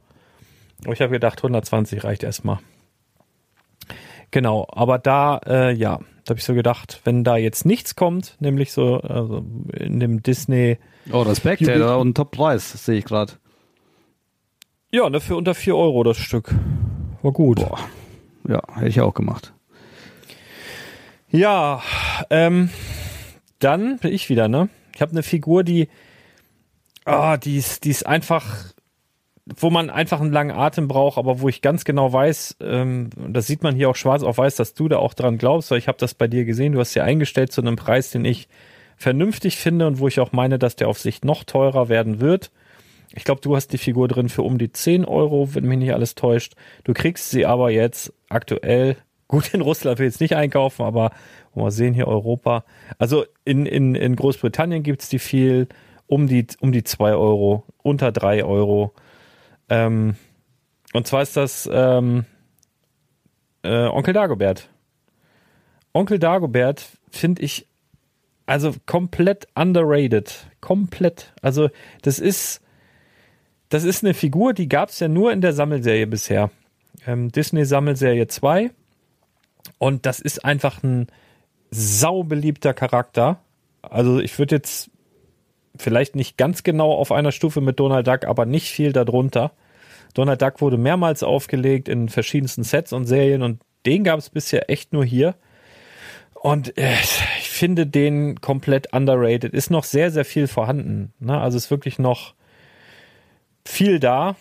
Aber ich habe gedacht, 120 reicht erstmal. Genau, aber da, äh, ja, da habe ich so gedacht, wenn da jetzt nichts kommt, nämlich so also in dem Disney, Oh, Respekt, da und Top-Preis, sehe ich gerade. ja, ne, für unter 4 Euro das Stück. War gut. Ja, hätte ich auch gemacht. Ja, ähm, dann bin ich wieder, ne? Ich habe eine Figur, die, ah, die ist, die ist einfach, wo man einfach einen langen Atem braucht, aber wo ich ganz genau weiß, ähm, das sieht man hier auch schwarz auf weiß, dass du da auch dran glaubst, weil ich habe das bei dir gesehen, du hast ja eingestellt zu einem Preis, den ich vernünftig finde und wo ich auch meine, dass der auf Sicht noch teurer werden wird. Ich glaube, du hast die Figur drin für um die 10 Euro, wenn mich nicht alles täuscht. Du kriegst sie aber jetzt aktuell, gut in Russland will ich jetzt nicht einkaufen, aber mal sehen hier Europa. Also in, in, in Großbritannien gibt's die viel um die, um die 2 Euro, unter 3 Euro. Ähm, und zwar ist das ähm, äh, Onkel Dagobert. Onkel Dagobert finde ich also komplett underrated. Komplett. Also das ist das ist eine Figur, die gab es ja nur in der Sammelserie bisher. Ähm, Disney Sammelserie 2. Und das ist einfach ein saubeliebter Charakter. Also ich würde jetzt vielleicht nicht ganz genau auf einer Stufe mit Donald Duck, aber nicht viel darunter. Donald Duck wurde mehrmals aufgelegt in verschiedensten Sets und Serien und den gab es bisher echt nur hier. Und äh, ich finde den komplett underrated. Ist noch sehr, sehr viel vorhanden. Ne? Also ist wirklich noch viel da.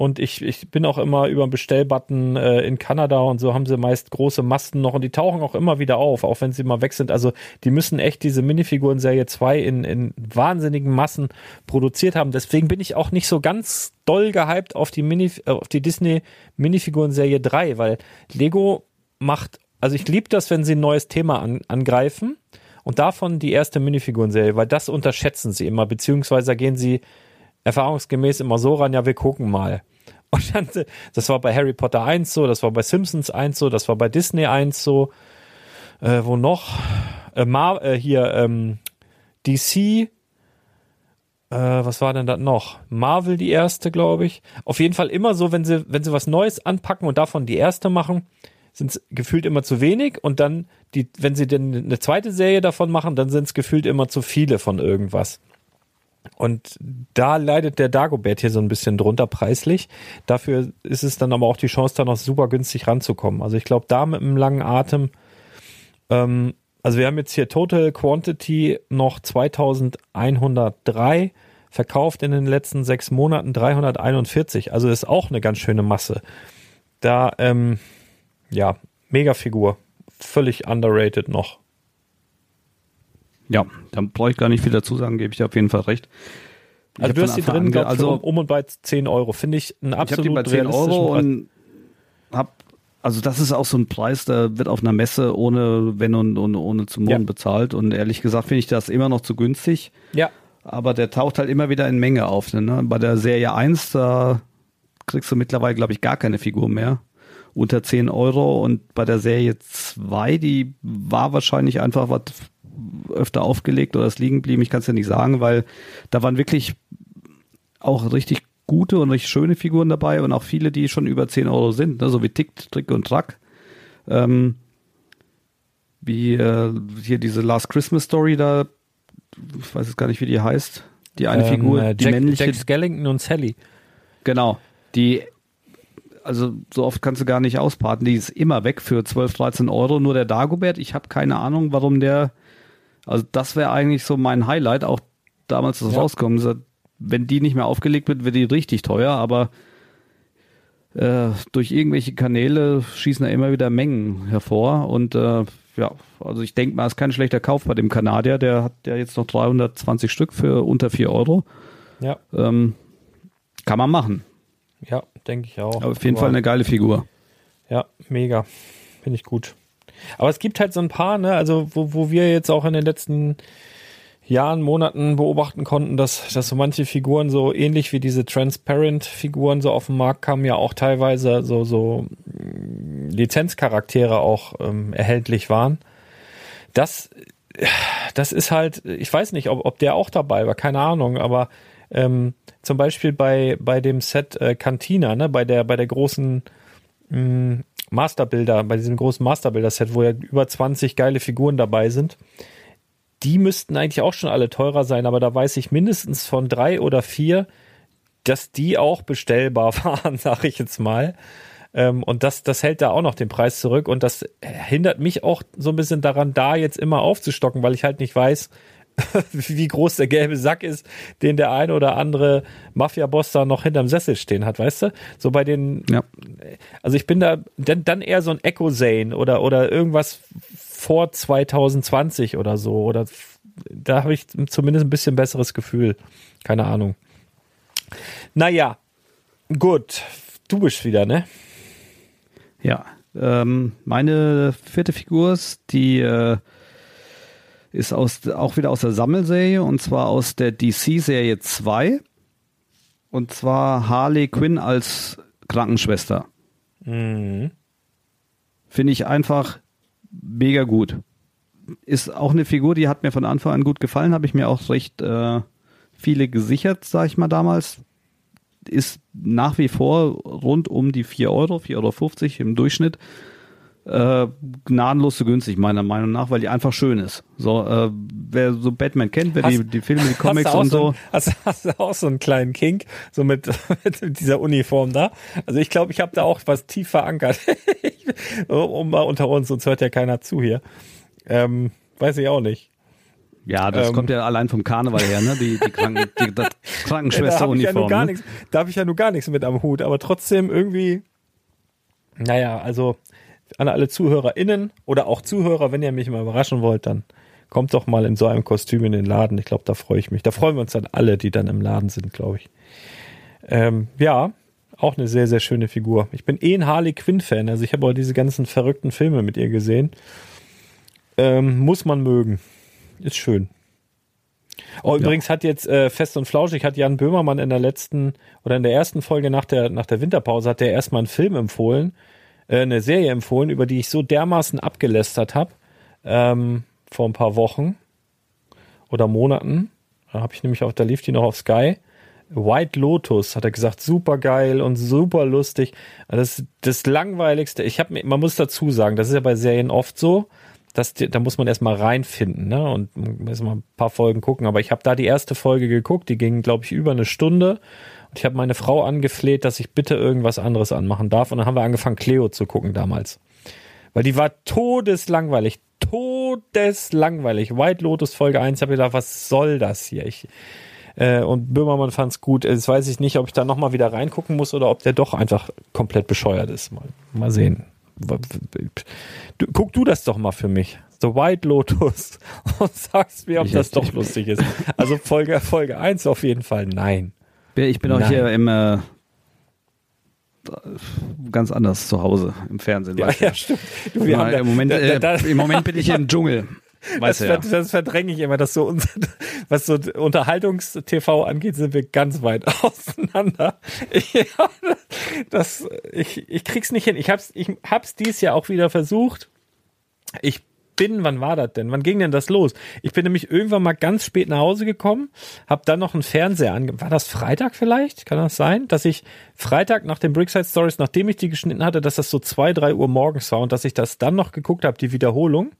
Und ich, ich bin auch immer über den Bestellbutton äh, in Kanada und so haben sie meist große Masten noch und die tauchen auch immer wieder auf, auch wenn sie mal weg sind. Also die müssen echt diese Minifiguren-Serie 2 in, in wahnsinnigen Massen produziert haben. Deswegen bin ich auch nicht so ganz doll gehypt auf die, Mini, äh, auf die Disney Minifiguren-Serie 3, weil Lego macht, also ich liebe das, wenn sie ein neues Thema an, angreifen und davon die erste Minifiguren-Serie, weil das unterschätzen sie immer, beziehungsweise gehen sie erfahrungsgemäß immer so ran, ja, wir gucken mal. Und dann, das war bei Harry Potter 1 so, das war bei Simpsons 1 so, das war bei Disney 1 so. Äh, wo noch? Äh, Mar äh, hier, ähm, DC, äh, was war denn das noch? Marvel die erste, glaube ich. Auf jeden Fall immer so, wenn sie, wenn sie was Neues anpacken und davon die erste machen, sind es gefühlt immer zu wenig und dann, die, wenn sie denn eine zweite Serie davon machen, dann sind es gefühlt immer zu viele von irgendwas. Und da leidet der Dagobert hier so ein bisschen drunter preislich. Dafür ist es dann aber auch die Chance, da noch super günstig ranzukommen. Also ich glaube, da mit einem langen Atem Ähm, also wir haben jetzt hier Total Quantity noch 2103 verkauft in den letzten sechs Monaten 341. Also ist auch eine ganz schöne Masse. Da, ähm, ja, Mega-Figur. Völlig underrated noch. Ja, da brauche ich gar nicht viel dazu sagen, gebe ich dir auf jeden Fall recht. Ich Also hab du hast die drin, glaub, ich, also um, um und bei 10 Euro. Finde ich einen ich habe absolut die bei 10 realistischen Euro Preis. und hab, also das ist auch so ein Preis, der wird auf einer Messe ohne Wenn und, und ohne zu Ja. bezahlt und ehrlich gesagt finde ich das immer noch zu günstig. Ja, Aber der taucht halt immer wieder in Menge auf. Ne? Bei der Serie 1, da kriegst du mittlerweile, glaube ich, gar keine Figur mehr. Unter 10 Euro. Und bei der Serie 2, die war wahrscheinlich einfach was öfter aufgelegt oder es liegen geblieben. Ich kann es ja nicht sagen, weil da waren wirklich auch richtig gute und richtig schöne Figuren dabei und auch viele, die schon über 10 Euro sind, ne? so wie Tick, Trick und Track. Ähm, wie äh, hier diese Last Christmas Story da, ich weiß jetzt gar nicht, wie die heißt. Die eine ähm, Figur, äh, die Jack, männliche, Jack Skellington und Sally. genau, die, also so oft kannst du gar nicht ausparten, die ist immer weg für 12, 13 Euro. Nur der Dagobert, ich habe keine Ahnung, warum der, also das wäre eigentlich so mein Highlight, auch damals, als es Ja. rauskommt. Wenn die nicht mehr aufgelegt wird, wird die richtig teuer, aber äh, durch irgendwelche Kanäle schießen da immer wieder Mengen hervor und äh, ja, also ich denke mal, es ist kein schlechter Kauf bei dem Kanadier, der hat ja jetzt noch 320 Stück für unter 4 Euro. Ja, Ähm, kann man machen. ja, denke ich auch. Aber auf jeden Aber- Fall eine geile Figur. Ja, mega. Finde ich gut. Aber es gibt halt so ein paar, ne, also wo, wo wir jetzt auch in den letzten Jahren, Monaten beobachten konnten, dass, dass so manche Figuren so ähnlich wie diese Transparent-Figuren so auf den Markt kamen, ja auch teilweise so, so mm, Lizenzcharaktere auch ähm, erhältlich waren. Das, das ist halt, ich weiß nicht, ob, ob der auch dabei war, keine Ahnung, aber ähm, zum Beispiel bei, bei dem Set äh, Cantina, ne, bei der, bei der großen mh, Masterbilder, bei diesem großen Masterbilder-Set, wo ja über 20 geile Figuren dabei sind, die müssten eigentlich auch schon alle teurer sein, aber da weiß ich mindestens von drei oder vier, dass die auch bestellbar waren, sag ich jetzt mal. Ähm, und das, das hält da auch noch den Preis zurück und das hindert mich auch so ein bisschen daran, da jetzt immer aufzustocken, weil ich halt nicht weiß, wie groß der gelbe Sack ist, den der eine oder andere Mafia-Boss da noch hinterm Sessel stehen hat, weißt du? So bei den, Ja. also ich bin da dann, dann eher so ein Echo Zane oder, oder irgendwas vor 2020 oder so. Oder da habe ich zumindest ein bisschen besseres Gefühl. Keine Ahnung. Naja, gut. Du bist wieder, ne? Ja. Ähm, meine vierte Figur ist, die äh, ist aus, auch wieder aus der Sammelserie und zwar aus der DC-Serie 2. Und zwar Harley Quinn als Krankenschwester. Mhm. Finde ich einfach mega gut. Ist auch eine Figur, die hat mir von Anfang an gut gefallen, habe ich mir auch recht äh, viele gesichert, sag ich mal damals. Ist nach wie vor rund um die 4 Euro, 4,50 Euro im Durchschnitt. Äh, gnadenlos zu günstig, meiner Meinung nach, weil die einfach schön ist. So, äh, wer so Batman kennt, wer die, Hast- die Filme, die Comics und so. ein- hast, hast du auch so einen kleinen Kink, so mit, mit dieser Uniform da? Also ich glaube, ich habe da auch was tief verankert. um mal unter uns, sonst hört ja keiner zu hier. Ähm, weiß ich auch nicht. Ja, das Ähm. kommt ja allein vom Karneval her, ne? Die, die, Kranken, die, das da habe ich, ja Krankenschwester-Uniform. ne? habe ich ja nur gar nichts mit am Hut, aber trotzdem irgendwie, naja, also an alle ZuhörerInnen oder auch Zuhörer, wenn ihr mich mal überraschen wollt, dann kommt doch mal in so einem Kostüm in den Laden. Ich glaube, da freue ich mich. Da freuen wir uns dann alle, die dann im Laden sind, glaube ich. Ähm, ja, auch eine sehr, sehr schöne Figur. Ich bin eh ein Harley Quinn-Fan, also ich habe auch diese ganzen verrückten Filme mit ihr gesehen. Ähm, muss man mögen. Ist schön. Oh, übrigens hat jetzt äh, Fest und Flauschig hat Jan Böhmermann in der letzten oder in der ersten Folge nach der nach der Winterpause hat er erstmal einen Film empfohlen, äh, eine Serie empfohlen, über die ich so dermaßen abgelästert habe ähm, vor ein paar Wochen oder Monaten. Da habe ich nämlich auch, da lief die noch auf Sky. White Lotus hat er gesagt, super geil und super lustig. Das das langweiligste. Ich habe man muss dazu sagen, das ist ja bei Serien oft so, dass die, da muss man erstmal reinfinden, ne? Und erstmal ein paar Folgen gucken. Aber ich habe da die erste Folge geguckt, die ging, glaube ich, über eine Stunde. Und ich habe meine Frau angefleht, dass ich bitte irgendwas anderes anmachen darf. Und dann haben wir angefangen, Cleo zu gucken damals. Weil die war todeslangweilig. Todeslangweilig. White Lotus Folge 1, habe gedacht, was soll das hier? Ich, äh, und Böhmermann fand's gut. Jetzt weiß ich nicht, ob ich da nochmal wieder reingucken muss oder ob der doch einfach komplett bescheuert ist. Mal, mal sehen. Guck du das doch mal für mich. The White Lotus und sagst mir, ob Ich das doch lustig ist. Also Folge, Folge 1 auf jeden Fall nein. Ich bin auch Nein. hier im äh, ganz anders zu Hause im Fernsehen. Ja, ja, stimmt. Du, wir haben Im Moment, da- da- äh, da- im Moment bin ich im Dschungel. Das, ja. das verdränge ich immer, dass so unser, was so Unterhaltungstv angeht, sind wir ganz weit auseinander. Ja, das, ich, ich krieg's nicht hin. Ich hab's, ich hab's dies Jahr auch wieder versucht. Ich bin, wann war das denn? Wann ging denn das los? Ich bin nämlich irgendwann mal ganz spät nach Hause gekommen, hab dann noch einen Fernseher ange... War das Freitag vielleicht? Kann das sein? Dass ich Freitag nach den Brickside Stories, nachdem ich die geschnitten hatte, dass das so zwei, drei Uhr morgens war und dass ich das dann noch geguckt habe, die Wiederholung.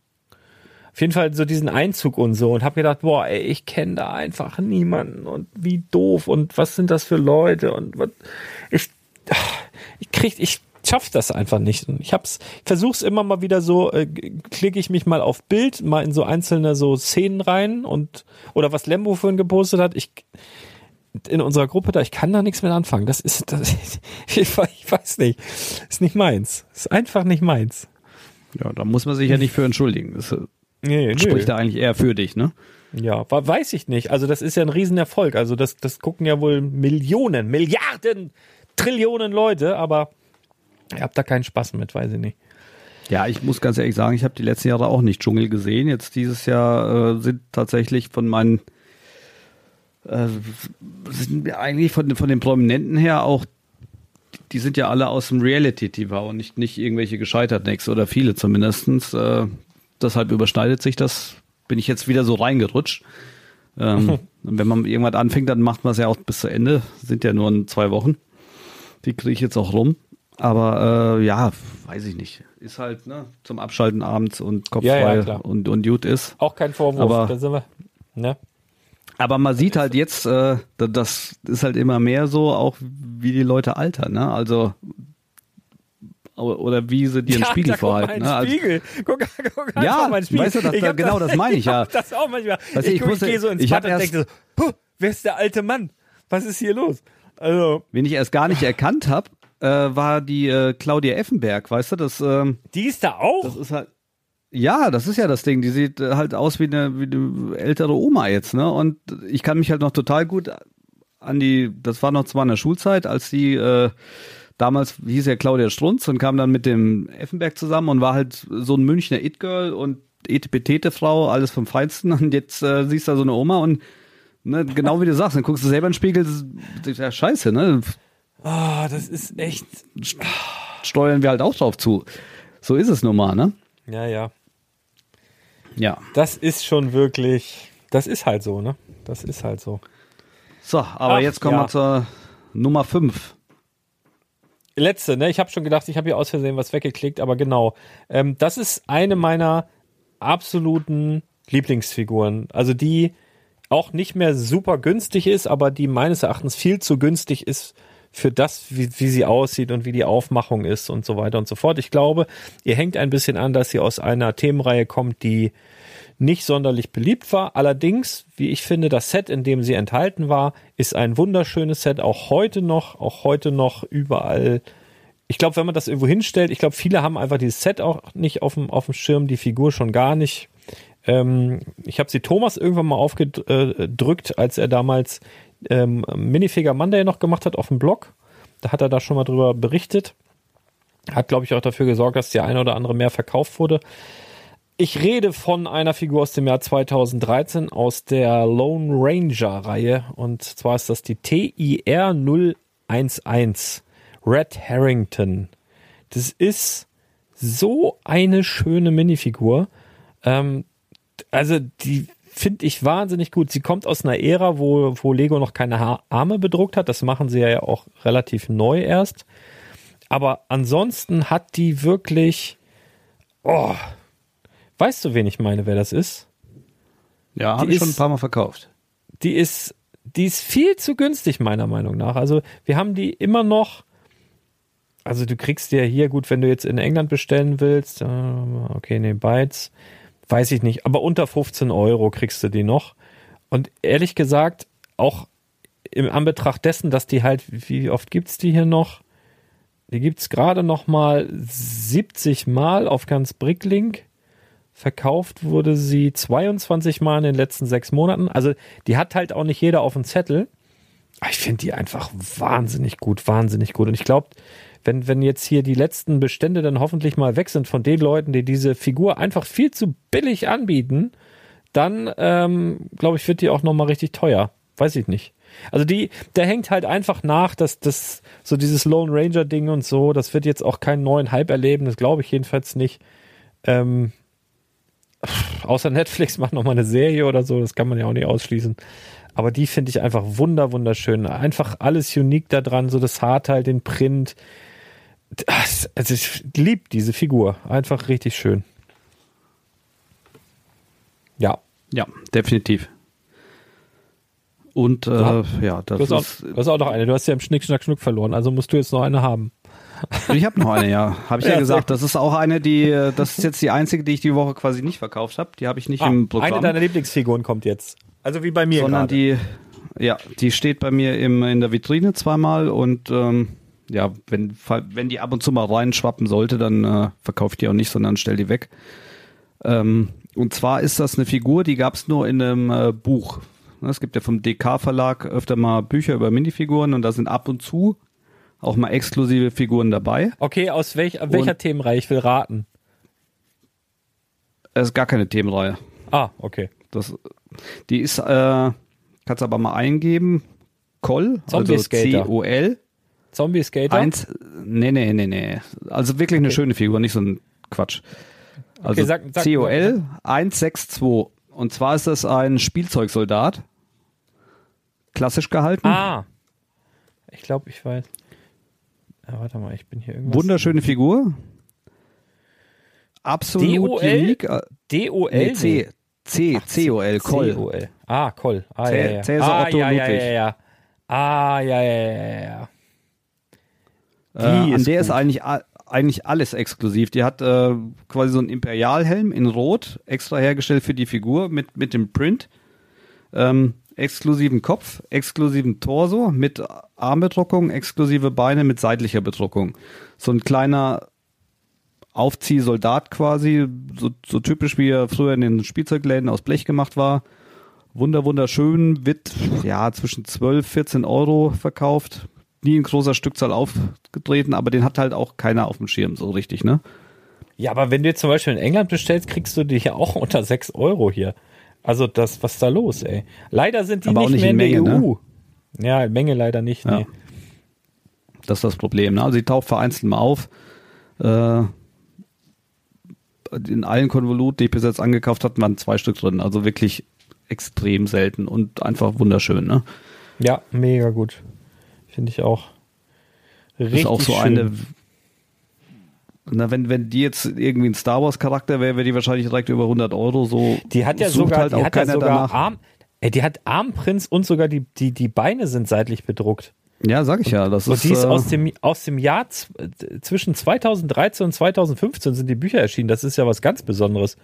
Auf jeden Fall so diesen Einzug und so und hab gedacht, boah, ey, ich kenne da einfach niemanden und wie doof und was sind das für Leute und was ich ich krieg ich schaff das einfach nicht ich hab's versuch's immer mal wieder so äh, klicke ich mich mal auf Bild mal in so einzelne so Szenen rein und oder was Lembo vorhin gepostet hat, ich in unserer Gruppe da, ich kann da nichts mit anfangen. Das ist das, ich, weiß nicht. Ist nicht meins. Ist einfach nicht meins. Ja, da muss man sich ja nicht für entschuldigen. Das äh, Nee, spricht da eigentlich eher für dich, ne? Ja, weiß ich nicht. Also das ist ja ein Riesenerfolg. Also das, das gucken ja wohl Millionen, Milliarden, Trillionen Leute, aber ihr habt da keinen Spaß mit, weiß ich nicht. Ja, ich muss ganz ehrlich sagen, ich habe die letzten Jahre auch nicht Dschungel gesehen. Jetzt dieses Jahr äh, sind tatsächlich von meinen äh, sind eigentlich von, von den Prominenten her auch, die sind ja alle aus dem Reality-TV und nicht, nicht irgendwelche gescheitert Necks oder viele zumindestens. Äh, deshalb überschneidet sich das. Bin ich jetzt wieder so reingerutscht. Ähm, wenn man irgendwas anfängt, dann macht man es ja auch bis zu Ende. Sind ja nur in zwei Wochen. Die kriege ich jetzt auch rum. Aber äh, ja, weiß ich nicht. Ist halt ne, zum Abschalten abends und Kopf Ja, ja, und, und gut ist. Auch kein Vorwurf. Aber- da sind wir. Ne? Aber man sieht halt jetzt, äh, da- das ist halt immer mehr so, auch wie die Leute altern, ne? Also oder wie sie dir einen Spiegel da guck mal vorhalten. in Ne? Also, Spiegel. Guck, guck Ja, mal in den Spiegel. weißt du, das- hab genau das meine ich, ja. Das auch manchmal. Weißt ich ich guck, ich gehe so ins Bad und denke so, huh, wer ist der alte Mann? Was ist hier los? Also, wen ich erst gar nicht erkannt habe, äh, war die äh, Claudia Effenberg, weißt du? Das, ähm, die ist da auch? das ist halt. Ja, das ist ja das Ding. Die sieht äh, halt aus wie eine, wie eine ältere Oma jetzt, ne? Und ich kann mich halt noch total gut an die, das war noch zwar in der Schulzeit, als die äh, damals hieß ja Claudia Strunz und kam dann mit dem Effenberg zusammen und war halt so ein Münchner It-Girl und etepetete Frau, alles vom Feinsten. Und jetzt äh, siehst du da so eine Oma und ne, genau wie du sagst, dann guckst du selber in den Spiegel, das ist ja scheiße, ne? Ah, das ist echt. Steuern wir halt auch drauf zu. So ist es nun mal, ne? Ja, ja. Ja. Das ist schon wirklich. Das ist halt so, ne? Das ist halt so. So, aber Ach, jetzt kommen ja. wir zur Nummer 5. Letzte, ne? Ich habe schon gedacht, ich habe hier aus Versehen was weggeklickt, aber genau. Ähm, das ist eine meiner absoluten Lieblingsfiguren. Also die auch nicht mehr super günstig ist, aber die meines Erachtens viel zu günstig ist für das, wie, wie sie aussieht und wie die Aufmachung ist und so weiter und so fort. Ich glaube, ihr hängt ein bisschen an, dass sie aus einer Themenreihe kommt, die nicht sonderlich beliebt war. Allerdings, wie ich finde, das Set, in dem sie enthalten war, ist ein wunderschönes Set, auch heute noch, auch heute noch überall. Ich glaube, wenn man das irgendwo hinstellt, ich glaube, viele haben einfach dieses Set auch nicht auf dem, auf dem Schirm, die Figur schon gar nicht. Ähm, ich habe sie Thomas irgendwann mal aufgedrückt, als er damals ähm, Minifigure Monday noch gemacht hat auf dem Blog. Da hat er da schon mal drüber berichtet. Hat, glaube ich, auch dafür gesorgt, dass die eine oder andere mehr verkauft wurde. Ich rede von einer Figur aus dem Jahr 2013 aus der Lone Ranger Reihe und zwar ist das die TIR 011 Red Harrington. Das ist so eine schöne Minifigur. Ähm, also die finde ich wahnsinnig gut. Sie kommt aus einer Ära, wo, wo Lego noch keine ha Arme bedruckt hat. Das machen sie ja auch relativ neu erst. Aber ansonsten hat die wirklich, oh, weißt du, wen ich meine, wer das ist? Ja, Die habe ich schon ein paar Mal verkauft. die ist, die ist viel zu günstig, meiner Meinung nach. Also, wir haben die immer noch also du kriegst ja hier, gut, wenn du jetzt in England bestellen willst, äh, okay, nee, Bytes, weiß ich nicht, aber unter 15 Euro kriegst du die noch. Und ehrlich gesagt, auch im Anbetracht dessen, dass die halt, wie oft gibt's die hier noch? Die gibt's gerade noch mal 70 Mal auf ganz Bricklink. Verkauft wurde sie 22 Mal in den letzten sechs Monaten. Also die hat halt auch nicht jeder auf dem Zettel. Ich finde die einfach wahnsinnig gut, wahnsinnig gut. Und ich glaube, wenn, wenn jetzt hier die letzten Bestände dann hoffentlich mal weg sind von den Leuten, die diese Figur einfach viel zu billig anbieten, dann ähm, glaube ich, wird die auch nochmal richtig teuer. Weiß ich nicht. Also die, der hängt halt einfach nach, dass das so dieses Lone Ranger Ding und so, das wird jetzt auch keinen neuen Hype erleben, das glaube ich jedenfalls nicht. Ähm, außer Netflix macht noch mal eine Serie oder so, das kann man ja auch nicht ausschließen. Aber die finde ich einfach wunder wunderschön. Einfach alles unique da dran, so das Haarteil, den Print. Also ich liebe diese Figur, einfach richtig schön. Ja, Ja, definitiv. Und äh, Ja. ja, du das hast, auch, ist. du hast auch noch eine. Du hast ja im Schnick, Schnack, Schnuck verloren, also musst du jetzt noch eine haben. Ich habe noch eine, ja. Habe ich ja, Ja, gesagt. Das ist auch eine, die. äh, Das ist jetzt die einzige, die ich die Woche quasi nicht verkauft habe. Die habe ich nicht Ah, im Programm. eine deiner Lieblingsfiguren kommt jetzt. Also wie bei mir sondern gerade. die, ja, die steht bei mir im, in der Vitrine zweimal und ähm, ja, wenn, wenn die ab und zu mal reinschwappen sollte, dann äh, verkaufe ich die auch nicht, sondern stell die weg. Ähm, und zwar ist das eine Figur, die gab es nur in einem äh, Buch. Es gibt ja vom DK-Verlag öfter mal Bücher über Minifiguren und da sind ab und zu auch mal exklusive Figuren dabei. Okay, aus welch, welcher Und- Themenreihe? Ich will raten. Es ist gar keine Themenreihe. Ah, okay. Das, die ist, äh, kannst aber mal eingeben, Col, also Skater. C-O-L. Zombie Skater. Eins, nee, nee, nee, nee. Also wirklich eine schöne Figur, nicht so ein Quatsch. Also Okay, sag- sag- COL 162. Und zwar ist das ein Spielzeugsoldat. Klassisch gehalten. Ah. Ich glaube, ich weiß. Ja, warte mal, ich bin hier irgendwas. Wunderschöne Figur. Absolut DOL? unique. Äh, D-O-L? Nee, C. C, C-O-L, Col. C-O-L. Ah, Col. Ah, Cä- ja, ja. Cäsar ah, Otto ja, ja, Ludwig. ja, ja. Ah, ja, ja, ja, ja. Äh, an ist der ist gut. eigentlich, a- eigentlich alles exklusiv. Die hat äh, quasi so einen Imperialhelm in Rot, extra hergestellt für die Figur mit, mit dem Print. Ähm, exklusiven Kopf, exklusiven Torso mit Armbedruckung, exklusive Beine mit seitlicher Bedruckung. So ein kleiner Aufziehsoldat quasi, so, so typisch wie er früher in den Spielzeugläden aus Blech gemacht war. Wunder, wunderschön, wird ja zwischen 12, 14 Euro verkauft. Nie in großer Stückzahl aufgetreten, aber den hat halt auch keiner auf dem Schirm so richtig, ne? Ja, aber wenn du jetzt zum Beispiel in England bestellst, kriegst du die ja auch unter 6 Euro hier. Also das, was ist da los, ey? Leider sind die Aber auch nicht nicht mehr in, in der Menge, EU. Ja, Menge leider nicht, Ja. nee. Das ist das Problem. Ne? Also sie taucht vereinzelt mal auf. Äh, in allen Konvoluten, die ich bis jetzt angekauft hatte, waren zwei Stück drin. Also wirklich extrem selten und einfach wunderschön. Ne? Ja, mega gut. Finde ich auch. Das Richtig ist auch so schön. eine. Na, wenn, wenn die jetzt irgendwie ein Star Wars Charakter wäre, wäre die wahrscheinlich direkt über 100 Euro. So Die hat ja sogar, halt die hat ja sogar. Arm, ey, die hat Armprints und sogar die, die, die Beine sind seitlich bedruckt. Ja, sag ich ja. Das Und ist, die ist äh, aus dem, aus dem Jahr zwischen 2013 und 2015 sind die Bücher erschienen. Das ist ja was ganz Besonderes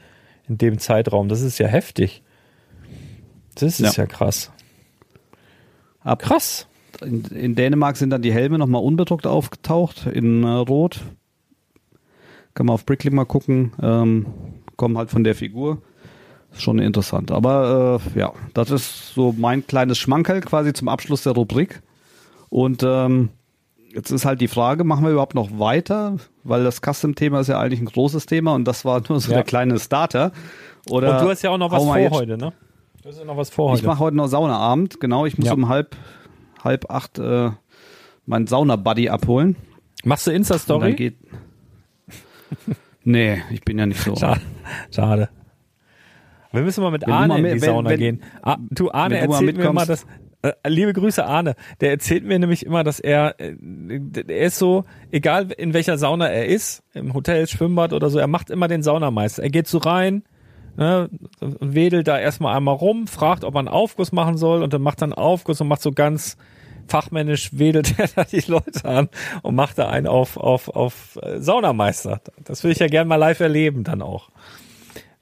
in dem Zeitraum. Das ist ja heftig. Das ist ja, Ja. krass. ab, Krass. In, in Dänemark sind dann die Helme nochmal unbedruckt aufgetaucht in äh, Rot. Kann man auf Bricklink mal gucken. Ähm, kommen halt von der Figur. Ist schon interessant. Aber äh, ja, das ist so mein kleines Schmankerl quasi zum Abschluss der Rubrik. Und ähm, jetzt ist halt die Frage, machen wir überhaupt noch weiter? Weil das Custom-Thema ist ja eigentlich ein großes Thema und das war nur so Ja. der kleine Starter. Oder Und du hast ja auch noch was vor heute, ne? Du hast ja noch was vor heute. ich mache heute noch Saunaabend, genau. Ich muss Ja. um halb, halb acht äh, meinen Sauna-Buddy abholen. Machst du Insta-Story? geht. nee, ich bin ja nicht so. Schade. Schade. Wir müssen mal mit Wenn Arne mal in mit- die wenn- Sauna wenn- gehen. Ah, du, Arne mal erzählt mir immer, dass. mitkommst. Äh, liebe Grüße, Arne. Der erzählt mir nämlich immer, dass er, äh, er ist so, egal in welcher Sauna er ist, im Hotel, Schwimmbad oder so, er macht immer den Saunameister. Er geht so rein, ne, wedelt da erstmal einmal rum, fragt, ob er einen Aufguss machen soll und dann macht er einen Aufguss und macht so ganz fachmännisch wedelt er da die Leute an und macht da einen auf, auf, auf äh, Saunameister. Das will ich ja gern mal live erleben dann auch.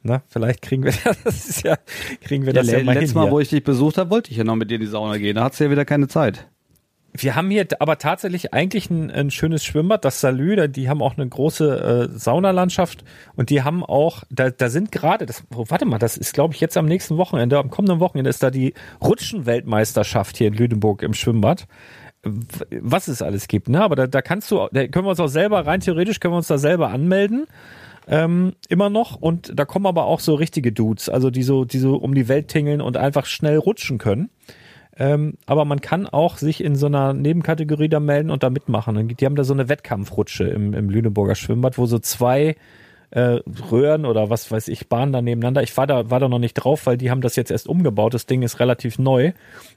Na, vielleicht kriegen wir das ist ja, kriegen wir das ja, ja mal letztes hin Mal, hier. wo ich dich besucht habe, wollte ich ja noch mit dir in die Sauna gehen. Da hat's ja wieder keine Zeit. Wir haben hier aber tatsächlich eigentlich ein, ein schönes Schwimmbad, das Salü, die haben auch eine große äh, Saunalandschaft und die haben auch, da, da sind gerade, das, oh, warte mal, das ist glaube ich jetzt am nächsten Wochenende, am kommenden Wochenende ist da die Rutschenweltmeisterschaft hier in Lüneburg im Schwimmbad. Was es alles gibt, ne? Aber da, da kannst du, da können wir uns auch selber, rein theoretisch können wir uns da selber anmelden. Ähm, immer noch und da kommen aber auch so richtige Dudes, also die so, die so um die Welt tingeln und einfach schnell rutschen können. Ähm, aber man kann auch sich in so einer Nebenkategorie da melden und da mitmachen. Die haben da so eine Wettkampfrutsche im, im Lüneburger Schwimmbad, wo so zwei äh, Röhren oder was weiß ich, Bahnen da nebeneinander. Ich war da, war da noch nicht drauf, weil die haben das jetzt erst umgebaut. Das Ding ist relativ neu.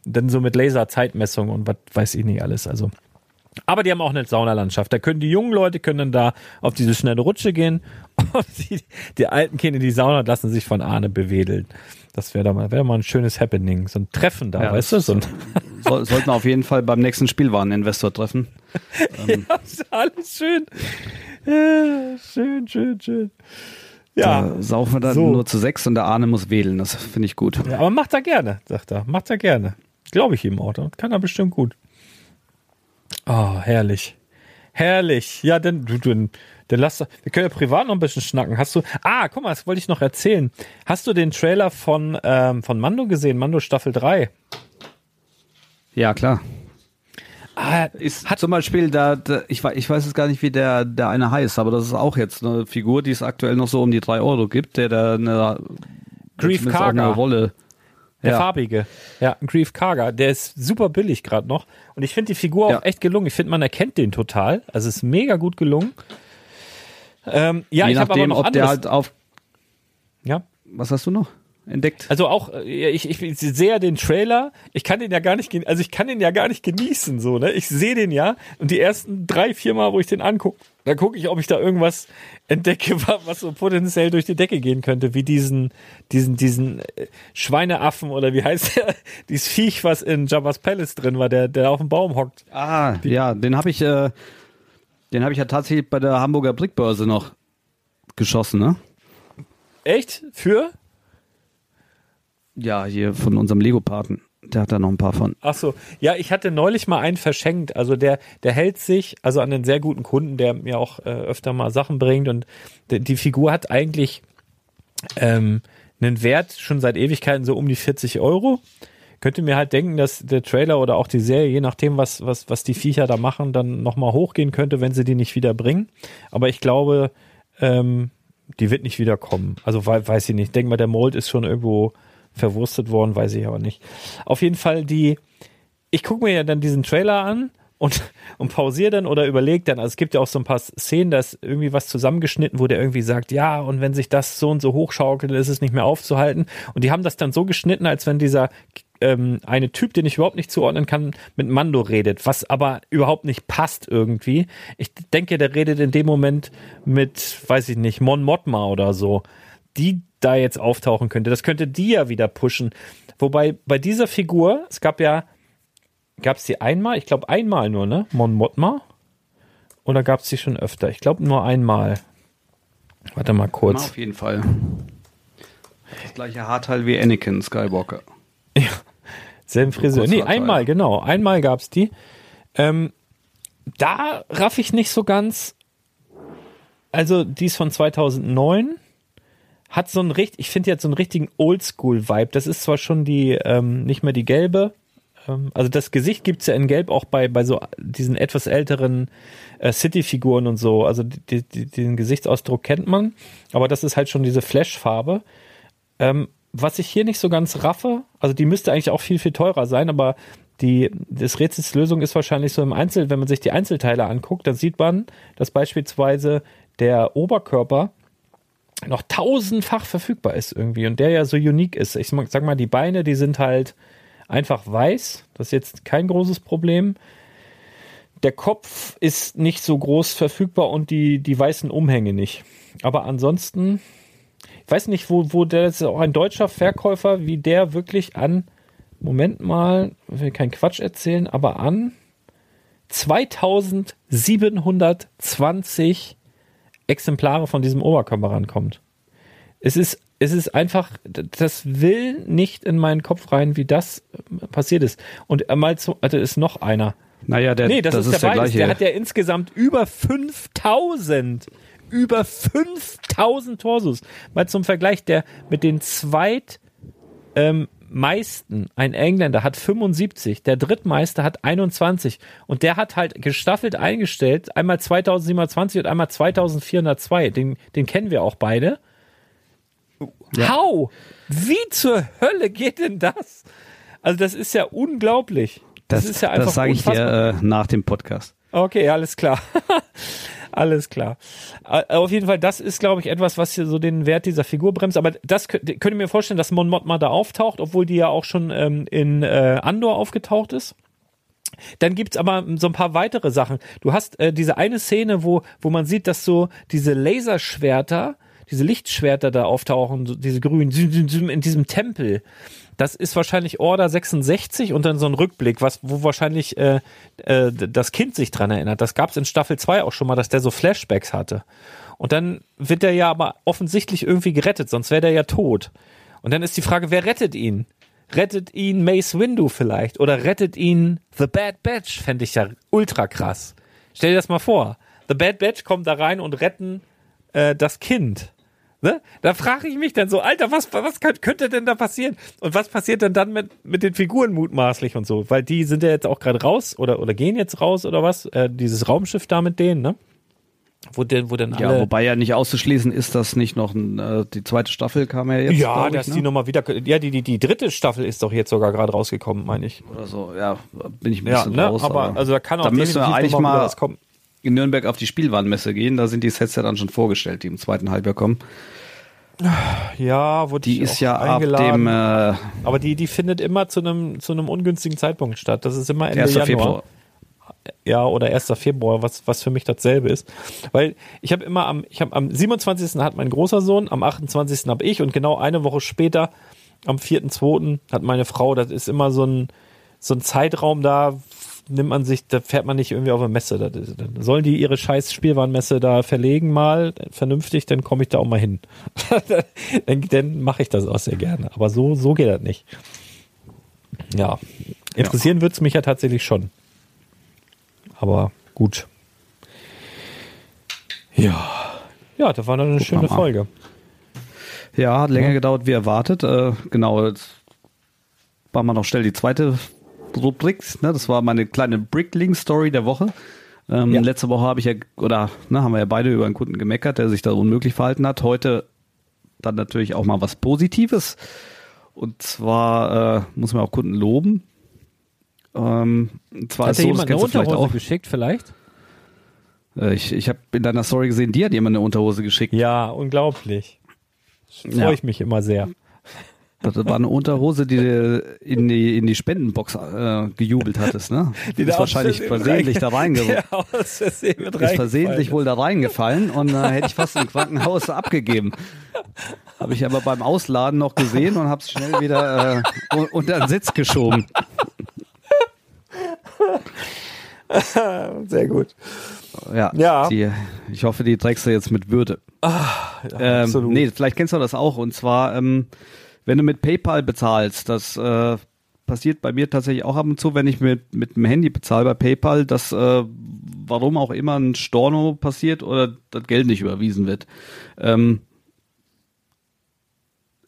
Dann so mit Laserzeitmessung und was weiß ich nicht alles. Also. Aber die haben auch eine Saunalandschaft. Da können die jungen Leute können dann da auf diese schnelle Rutsche gehen und die, die Alten gehen in die Sauna und lassen sich von Ahne bewedeln. Das wäre da mal, wäre mal ein schönes Happening. So ein Treffen da, Ja, weißt du? So ein, Soll, sollten wir auf jeden Fall beim nächsten Spielwareninvestor treffen. ja, ist alles schön. Ja, schön, schön, schön. Ja, Da saufen wir dann so. nur zu sechs und der Arne muss wählen. Das finde ich gut. ja, aber macht er gerne, sagt er. Macht er gerne. Glaube ich ihm auch. Kann er bestimmt gut. Oh, herrlich. Herrlich. Ja, dann, du, du, dann lass doch, wir können ja privat noch ein bisschen schnacken. Hast du, ah, guck mal, das wollte ich noch erzählen. Hast du den Trailer von, ähm, von Mando gesehen? Mando Staffel 3? Ja, klar. Ah, Ist zum Beispiel da, da ich, ich weiß jetzt gar nicht, wie der, der eine heißt, aber das ist auch jetzt eine Figur, die es aktuell noch so um die drei Euro gibt, der da eine, Grief Karga. Rolle. Der Ja. farbige. Ja, Grief Karga. Der ist super billig gerade noch. Und ich finde die Figur Ja. auch echt gelungen. Ich finde, man erkennt den total. Also es ist mega gut gelungen. Ähm, ja, Je ich nachdem, noch ob der halt auf, ja. was hast du noch entdeckt? Also auch, äh, ich, ich sehe ja den Trailer, ich kann den ja gar nicht, also ich kann den ja gar nicht genießen, so, ne? Ich sehe den ja und die ersten drei, vier Mal, wo ich den angucke, da gucke ich, ob ich da irgendwas entdecke, wa- was so potenziell durch die Decke gehen könnte, wie diesen, diesen, diesen äh, Schweineaffen oder wie heißt der, dieses Viech, was in Jabba's Palace drin war, der, der auf dem Baum hockt. Ah, ja, den habe ich, äh, den habe ich ja tatsächlich bei der Hamburger Brickbörse noch geschossen, ne? Echt? Für? Ja, hier von unserem Lego-Paten. Der hat da noch ein paar von. Ach so, ja, ich hatte neulich mal einen verschenkt. Also der, der hält sich, also an einen sehr guten Kunden, der mir auch äh, öfter mal Sachen bringt und die, die Figur hat eigentlich ähm, einen Wert schon seit Ewigkeiten so um die 40 Euro. Könnte mir halt denken, dass der Trailer oder auch die Serie, je nachdem, was, was, was die Viecher da machen, dann nochmal hochgehen könnte, wenn sie die nicht wieder bringen. Aber ich glaube, ähm, die wird nicht wiederkommen. Also wei- weiß ich nicht. Denk mal, der Mold ist schon irgendwo verwurstet worden, weiß ich aber nicht. Auf jeden Fall die, ich gucke mir ja dann diesen Trailer an und, und pausiere dann oder überlege dann, also es gibt ja auch so ein paar Szenen, da ist irgendwie was zusammengeschnitten, wo der irgendwie sagt, ja, und wenn sich das so und so hochschaukelt, ist es nicht mehr aufzuhalten. Und die haben das dann so geschnitten, als wenn dieser ähm, eine Typ, den ich überhaupt nicht zuordnen kann, mit Mando redet, was aber überhaupt nicht passt irgendwie. Ich denke, der redet in dem Moment mit, weiß ich nicht, Mon Mothma oder so, die da jetzt auftauchen könnte. Das könnte die ja wieder pushen. Wobei bei dieser Figur, es gab ja, gab es die einmal? Ich glaube einmal nur, ne? Mon Mothma? Oder gab es die schon öfter? Ich glaube nur einmal. Warte mal Na, kurz. auf jeden Fall. Das gleiche Haarteil wie Anakin Skywalker. Selben Friseur. kurz Nee, einmal, genau. Einmal gab's die. Ähm, da raff ich nicht so ganz. Also, die ist von 2009. Hat so einen richtig, ich finde jetzt so einen richtigen Oldschool-Vibe. Das ist zwar schon die, ähm, nicht mehr die gelbe. Ähm, also, das Gesicht gibt's ja in Gelb auch bei, bei so diesen etwas älteren äh, City-Figuren und so. Also, die, die, den Gesichtsausdruck kennt man. Aber das ist halt schon diese Flash-Farbe. Ähm, was ich hier nicht so ganz raffe, also die müsste eigentlich auch viel, viel teurer sein, aber die, das Rätsels Lösung ist wahrscheinlich so im Einzel, wenn man sich die Einzelteile anguckt, dann sieht man, dass beispielsweise der Oberkörper noch tausendfach verfügbar ist irgendwie und der ja so unique ist. Ich sag mal, die Beine, die sind halt einfach weiß. Das ist jetzt kein großes Problem. Der Kopf ist nicht so groß verfügbar und die, die weißen Umhänge nicht. Aber ansonsten, weiß nicht, wo, wo der ist auch ein deutscher Verkäufer, wie der wirklich an Moment mal, ich will keinen Quatsch erzählen, aber an 2720 Exemplare von diesem Oberkörper rankommt. Es ist, es ist einfach, das will nicht in meinen Kopf rein, wie das passiert ist. Und mal zu, also ist noch einer. Naja, der, Nee, das, das ist, ist der, der gleiche. Der hat ja insgesamt über 5000. Über 5000 Torsos. Mal zum Vergleich, der mit den zweit ähm, meisten, ein Engländer hat 75, der Drittmeister hat 21 und der hat halt gestaffelt eingestellt, einmal 2720 und einmal 2402. Den, den kennen wir auch beide. How? Wie zur Hölle geht denn das? Also das ist ja unglaublich. Das, das ist ja einfach das sage ich dir äh, nach dem Podcast. Okay, alles klar. alles klar. Äh, Auf jeden Fall, das ist, glaube ich, etwas, was hier so den Wert dieser Figur bremst. Aber das könnt, könnt mir vorstellen, dass Mon Mothma da auftaucht, obwohl die ja auch schon ähm, in äh, Andor aufgetaucht ist. Dann gibt's aber so ein paar weitere Sachen. Du hast äh, diese eine Szene, wo, wo man sieht, dass so diese Laserschwerter, diese Lichtschwerter da auftauchen, so diese grünen, in diesem Tempel. Das ist wahrscheinlich Order 66 und dann so ein Rückblick, was, wo wahrscheinlich äh, äh, das Kind sich dran erinnert. Das gab's in Staffel 2 auch schon mal, dass der so Flashbacks hatte. Und dann wird er ja aber offensichtlich irgendwie gerettet, sonst wäre der ja tot. Und dann ist die Frage, wer rettet ihn? Rettet ihn Mace Windu vielleicht? Oder rettet ihn The Bad Batch? Fände ich ja ultra krass. Stell dir das mal vor. The Bad Batch kommt da rein und retten äh, das Kind. Ne? Da frage ich mich dann so, Alter, was, was kann, könnte denn da passieren? Und was passiert denn dann mit, mit den Figuren mutmaßlich und so? Weil die sind ja jetzt auch gerade raus oder, oder gehen jetzt raus oder was? Äh, dieses Raumschiff da mit denen, ne? Wo denn, wo denn alle. Ja, wobei ja nicht auszuschließen ist, dass nicht noch ein, äh, die zweite Staffel kam ja jetzt. ja, glaub dass ich, die ne? nochmal wieder. Ja, die, die, die dritte Staffel ist doch jetzt sogar gerade rausgekommen, meine ich. oder so. Ja, bin ich ein Ja, bisschen ne? raus. aber also da kann auch da müssen wir eigentlich mal was kommen. In Nürnberg auf die Spielwarenmesse gehen. Da sind die Sets ja dann schon vorgestellt, die im zweiten Halbjahr kommen. Ja, wurde Die ist auch ja ab eingeladen. dem äh, aber die, die findet immer zu einem zu einem ungünstigen Zeitpunkt statt. Das ist immer Ende 1. Januar. Februar. Ja, oder 1. Februar, was, was für mich dasselbe ist. Weil ich habe immer am, ich habe am 27. hat mein großer Sohn, am 28. habe ich und genau eine Woche später, am 4.2. hat meine Frau, das ist immer so ein, so ein Zeitraum da, nimmt man sich, da fährt man nicht irgendwie auf eine Messe. Ist, dann sollen die ihre scheiß Spielwarenmesse da verlegen mal, vernünftig, dann komme ich da auch mal hin. dann dann mache ich das auch sehr gerne. Aber so, so geht das nicht. Ja. Interessieren wird's mich ja tatsächlich schon. Aber gut. Ja. Ja, das war dann eine schöne mal. Folge. Ja, hat länger gedauert wie erwartet. Äh, genau, jetzt machen wir noch schnell die zweite Rubrik. Ne? Das war meine kleine Brickling-Story der Woche. Ähm, Ja. Letzte Woche habe ich ja, oder ne, haben wir ja beide über einen Kunden gemeckert, der sich da unmöglich verhalten hat. Heute dann natürlich auch mal was Positives. Und zwar äh, muss man auch Kunden loben. Ähm, und zwar Hat ist dir so, das jemand eine kennst du vielleicht auch. geschickt vielleicht? Äh, ich ich habe in deiner Story gesehen, dir hat jemand eine Unterhose geschickt. Ja, unglaublich. Freue Ja. ich mich immer sehr. Das war eine Unterhose, die du in die, in die Spendenbox äh, gejubelt hattest, ne? Die ist wahrscheinlich versehentlich da rein- reingerutscht. Ja, aus Versehen mit Ist versehentlich reingefallen. wohl da reingefallen und äh, hätte ich fast im Krankenhaus abgegeben. Habe ich aber beim Ausladen noch gesehen und habe es schnell wieder äh, un- unter den Sitz geschoben. Sehr gut. Ja, Ja. Die, ich hoffe, die trägst du jetzt mit Würde. ähm, absolut. Nee, vielleicht kennst du das auch. Und zwar, ähm, wenn du mit PayPal bezahlst, das äh, passiert bei mir tatsächlich auch ab und zu, wenn ich mit, mit dem Handy bezahle bei PayPal, dass äh, warum auch immer ein Storno passiert oder das Geld nicht überwiesen wird. Ähm,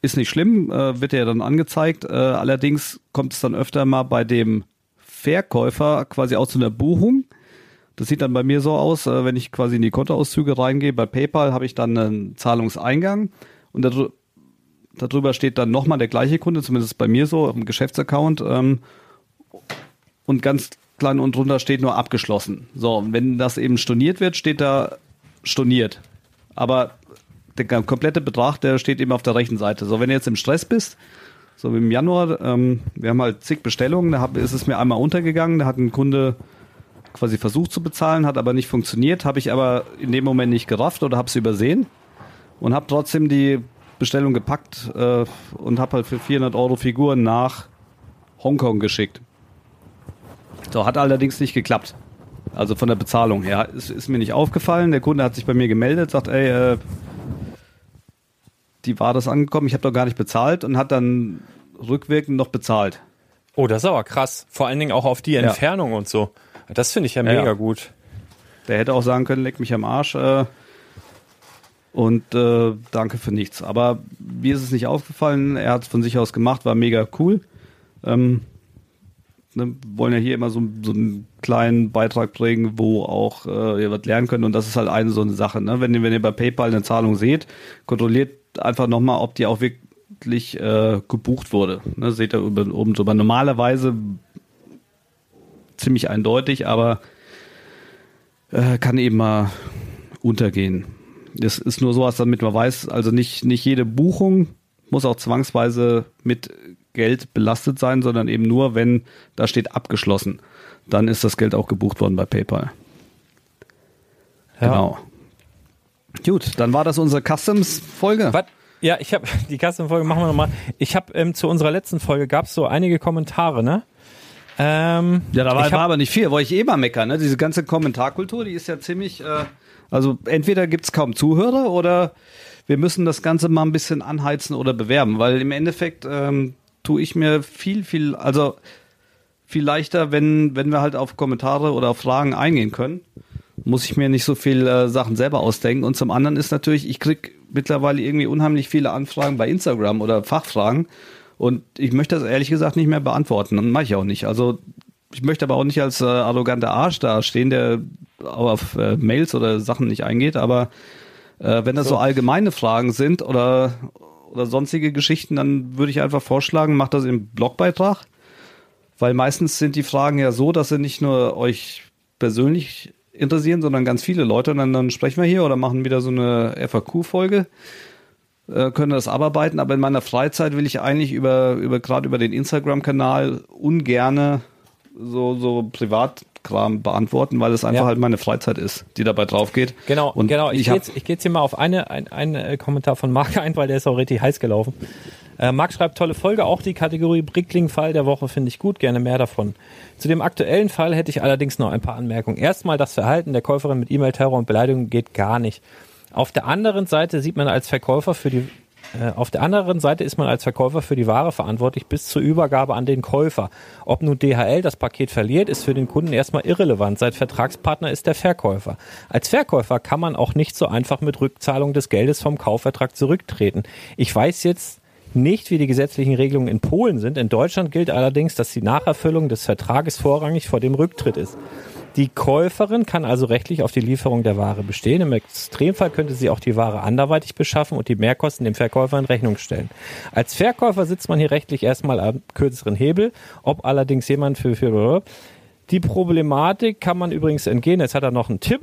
ist nicht schlimm, äh, wird ja dann angezeigt. Äh, allerdings kommt es dann öfter mal bei dem Verkäufer quasi auch zu einer Buchung. Das sieht dann bei mir so aus, äh, wenn ich quasi in die Kontoauszüge reingehe. Bei PayPal habe ich dann einen Zahlungseingang und darü- darüber steht dann nochmal der gleiche Kunde, zumindest bei mir so, im Geschäftsaccount. Ähm, und ganz klein und drunter steht nur abgeschlossen. So, und wenn das eben storniert wird, steht da storniert. Aber der komplette Betrag, der steht eben auf der rechten Seite. So, wenn du jetzt im Stress bist, so wie im Januar, ähm, wir haben halt zig Bestellungen, da hab, ist es mir einmal untergegangen, da hat ein Kunde quasi versucht zu bezahlen, hat aber nicht funktioniert, habe ich aber in dem Moment nicht gerafft oder habe es übersehen und habe trotzdem die Bestellung gepackt äh, und habe halt für 400 Euro Figuren nach Hongkong geschickt. So, hat allerdings nicht geklappt. Also von der Bezahlung her. Ist, ist mir nicht aufgefallen. Der Kunde hat sich bei mir gemeldet, sagt, ey, äh, die war das angekommen, ich habe doch gar nicht bezahlt und hat dann rückwirkend noch bezahlt. Oh, das ist aber krass. Vor allen Dingen auch auf die Entfernung und so. Das finde ich ja mega Ja. gut. Der hätte auch sagen können, leck mich am Arsch äh, und äh, danke für nichts. Aber mir ist es nicht aufgefallen. Er hat es von sich aus gemacht, war mega cool. Ähm, ne, wollen ja hier immer so, so einen kleinen Beitrag bringen, wo auch äh, ihr was lernen könnt. Und das ist halt eine so eine Sache. Ne? Wenn, ihr, wenn ihr bei PayPal eine Zahlung seht, kontrolliert einfach nochmal, ob die auch wirklich äh, gebucht wurde. Ne? Seht ihr über, oben drüber. Normalerweise ziemlich eindeutig, aber äh, kann eben mal untergehen. Das ist nur sowas, damit man weiß, also nicht, nicht jede Buchung muss auch zwangsweise mit Geld belastet sein, sondern eben nur, wenn da steht abgeschlossen. Dann ist das Geld auch gebucht worden bei PayPal. Ja. Genau. Gut, dann war das unsere Customs-Folge. Ja, ich habe die Custom-Folge machen wir nochmal. Ich habe ähm, zu unserer letzten Folge gab es so einige Kommentare, ne? Ähm, Ja, da war, hab, war aber nicht viel, wollte ich eh mal meckern. Ne? Diese ganze Kommentarkultur, die ist ja ziemlich, äh, also entweder gibt's kaum Zuhörer oder wir müssen das Ganze mal ein bisschen anheizen oder bewerben, weil im Endeffekt ähm, tue ich mir viel, viel, also viel leichter, wenn, wenn wir halt auf Kommentare oder auf Fragen eingehen können, muss ich mir nicht so viel äh, Sachen selber ausdenken. Und zum anderen ist natürlich, ich krieg mittlerweile irgendwie unheimlich viele Anfragen bei Instagram oder Fachfragen und ich möchte das ehrlich gesagt nicht mehr beantworten und mache ich auch nicht. Also ich möchte aber auch nicht als äh, arroganter Arsch dastehen, der auf äh, Mails oder Sachen nicht eingeht, aber äh, wenn das so. allgemeine Fragen sind oder, oder sonstige Geschichten, dann würde ich einfach vorschlagen, macht das im Blogbeitrag, weil meistens sind die Fragen ja so, dass sie nicht nur euch persönlich interessieren, sondern ganz viele Leute. Und dann, dann sprechen wir hier oder machen wieder so eine FAQ-Folge äh, können das abarbeiten, aber in meiner Freizeit will ich eigentlich über, über gerade über den Instagram-Kanal ungerne so, so Privatkram beantworten, weil es einfach Ja. halt meine Freizeit ist, die dabei drauf geht. Genau, Und genau. Ich, ich gehe jetzt, ich geh jetzt hier mal auf eine, ein, einen äh, Kommentar von Marc ein, weil der ist auch richtig heiß gelaufen. Äh, Marc schreibt, tolle Folge, auch die Kategorie Brickling-Fall der Woche finde ich gut, gerne mehr davon. Zu dem aktuellen Fall hätte ich allerdings noch ein paar Anmerkungen. Erstmal, das Verhalten der Käuferin mit E-Mail-Terror und Beleidigung geht gar nicht. Auf der anderen Seite sieht man als Verkäufer für die auf der anderen Seite ist man als Verkäufer für die Ware verantwortlich bis zur Übergabe an den Käufer. Ob nun DHL das Paket verliert, ist für den Kunden erstmal irrelevant. Seit Vertragspartner ist der Verkäufer. Als Verkäufer kann man auch nicht so einfach mit Rückzahlung des Geldes vom Kaufvertrag zurücktreten. Ich weiß jetzt nicht, wie die gesetzlichen Regelungen in Polen sind. In Deutschland gilt allerdings, dass die Nacherfüllung des Vertrages vorrangig vor dem Rücktritt ist. Die Käuferin kann also rechtlich auf die Lieferung der Ware bestehen. Im Extremfall könnte sie auch die Ware anderweitig beschaffen und die Mehrkosten dem Verkäufer in Rechnung stellen. Als Verkäufer sitzt man hier rechtlich erstmal am kürzeren Hebel. Ob allerdings jemand für, für die Problematik kann man übrigens entgehen. Jetzt hat er noch einen Tipp.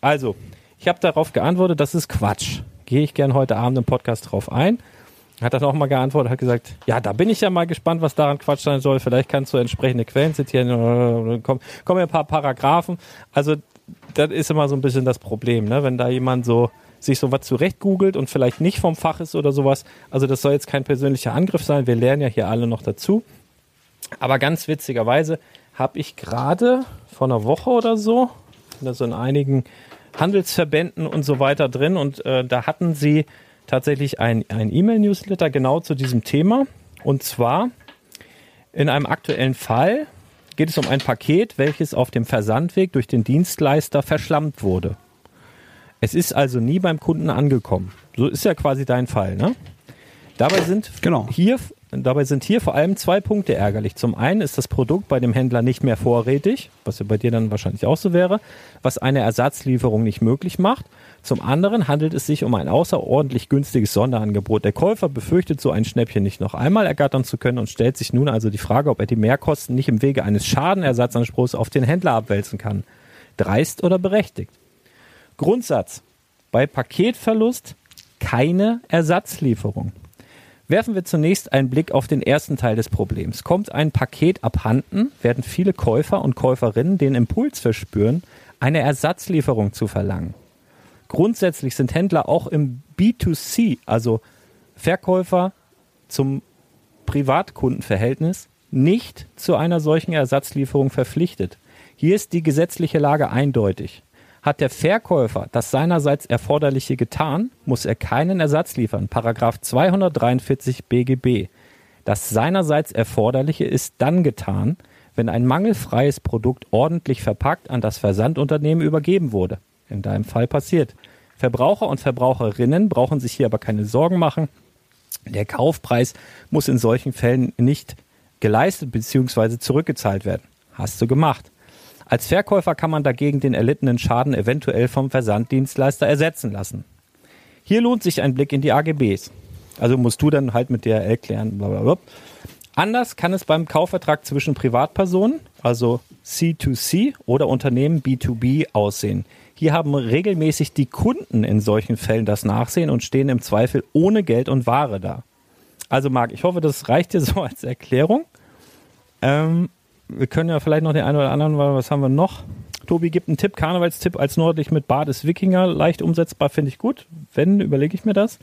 Also, ich habe darauf geantwortet, das ist Quatsch. Gehe ich gern heute Abend im Podcast drauf ein. Hat er nochmal geantwortet, hat gesagt, ja, da bin ich ja mal gespannt, was daran Quatsch sein soll. Vielleicht kannst du entsprechende Quellen zitieren. Kommen kommen ja ein paar Paragraphen. Also, das ist immer so ein bisschen das Problem, ne? wenn da jemand so sich sowas zurecht googelt und vielleicht nicht vom Fach ist oder sowas. Also das soll jetzt kein persönlicher Angriff sein. Wir lernen ja hier alle noch dazu. Aber ganz witzigerweise habe ich gerade vor einer Woche oder so, bin da so in einigen Handelsverbänden und so weiter drin und äh, da hatten sie tatsächlich ein, ein E-Mail-Newsletter genau zu diesem Thema. Und zwar in einem aktuellen Fall geht es um ein Paket, welches auf dem Versandweg durch den Dienstleister verschlammt wurde. Es ist also nie beim Kunden angekommen. So ist ja quasi dein Fall, ne? Dabei sind Genau. hier, dabei sind hier vor allem zwei Punkte ärgerlich. Zum einen ist das Produkt bei dem Händler nicht mehr vorrätig, was ja bei dir dann wahrscheinlich auch so wäre, was eine Ersatzlieferung nicht möglich macht. Zum anderen handelt es sich um ein außerordentlich günstiges Sonderangebot. Der Käufer befürchtet, so ein Schnäppchen nicht noch einmal ergattern zu können und stellt sich nun also die Frage, ob er die Mehrkosten nicht im Wege eines Schadenersatzanspruchs auf den Händler abwälzen kann. Dreist oder berechtigt? Grundsatz. Bei Paketverlust keine Ersatzlieferung. Werfen wir zunächst einen Blick auf den ersten Teil des Problems. Kommt ein Paket abhanden, werden viele Käufer und Käuferinnen den Impuls verspüren, eine Ersatzlieferung zu verlangen. Grundsätzlich sind Händler auch im B2C, also Verkäufer zum Privatkundenverhältnis, nicht zu einer solchen Ersatzlieferung verpflichtet. Hier ist die gesetzliche Lage eindeutig. Hat der Verkäufer das seinerseits Erforderliche getan, muss er keinen Ersatz liefern. Paragraph 243 BGB. Das seinerseits Erforderliche ist dann getan, wenn ein mangelfreies Produkt ordentlich verpackt an das Versandunternehmen übergeben wurde. In deinem Fall passiert. Verbraucher und Verbraucherinnen brauchen sich hier aber keine Sorgen machen. Der Kaufpreis muss in solchen Fällen nicht geleistet bzw. zurückgezahlt werden. Hast du gemacht. Als Verkäufer kann man dagegen den erlittenen Schaden eventuell vom Versanddienstleister ersetzen lassen. Hier lohnt sich ein Blick in die AGBs. Also musst du dann halt mit DRL klären. Blablabla. Anders kann es beim Kaufvertrag zwischen Privatpersonen, also C2C oder Unternehmen B2B aussehen. Hier haben regelmäßig die Kunden in solchen Fällen das Nachsehen und stehen im Zweifel ohne Geld und Ware da. Also Marc, ich hoffe, das reicht dir so als Erklärung. Ähm, wir können ja vielleicht noch den einen oder anderen, weil was haben wir noch? Tobi gibt einen Tipp, Karnevalstipp als nördlich mit Bad ist Wikinger, leicht umsetzbar, finde ich gut. Wenn, überlege ich mir das.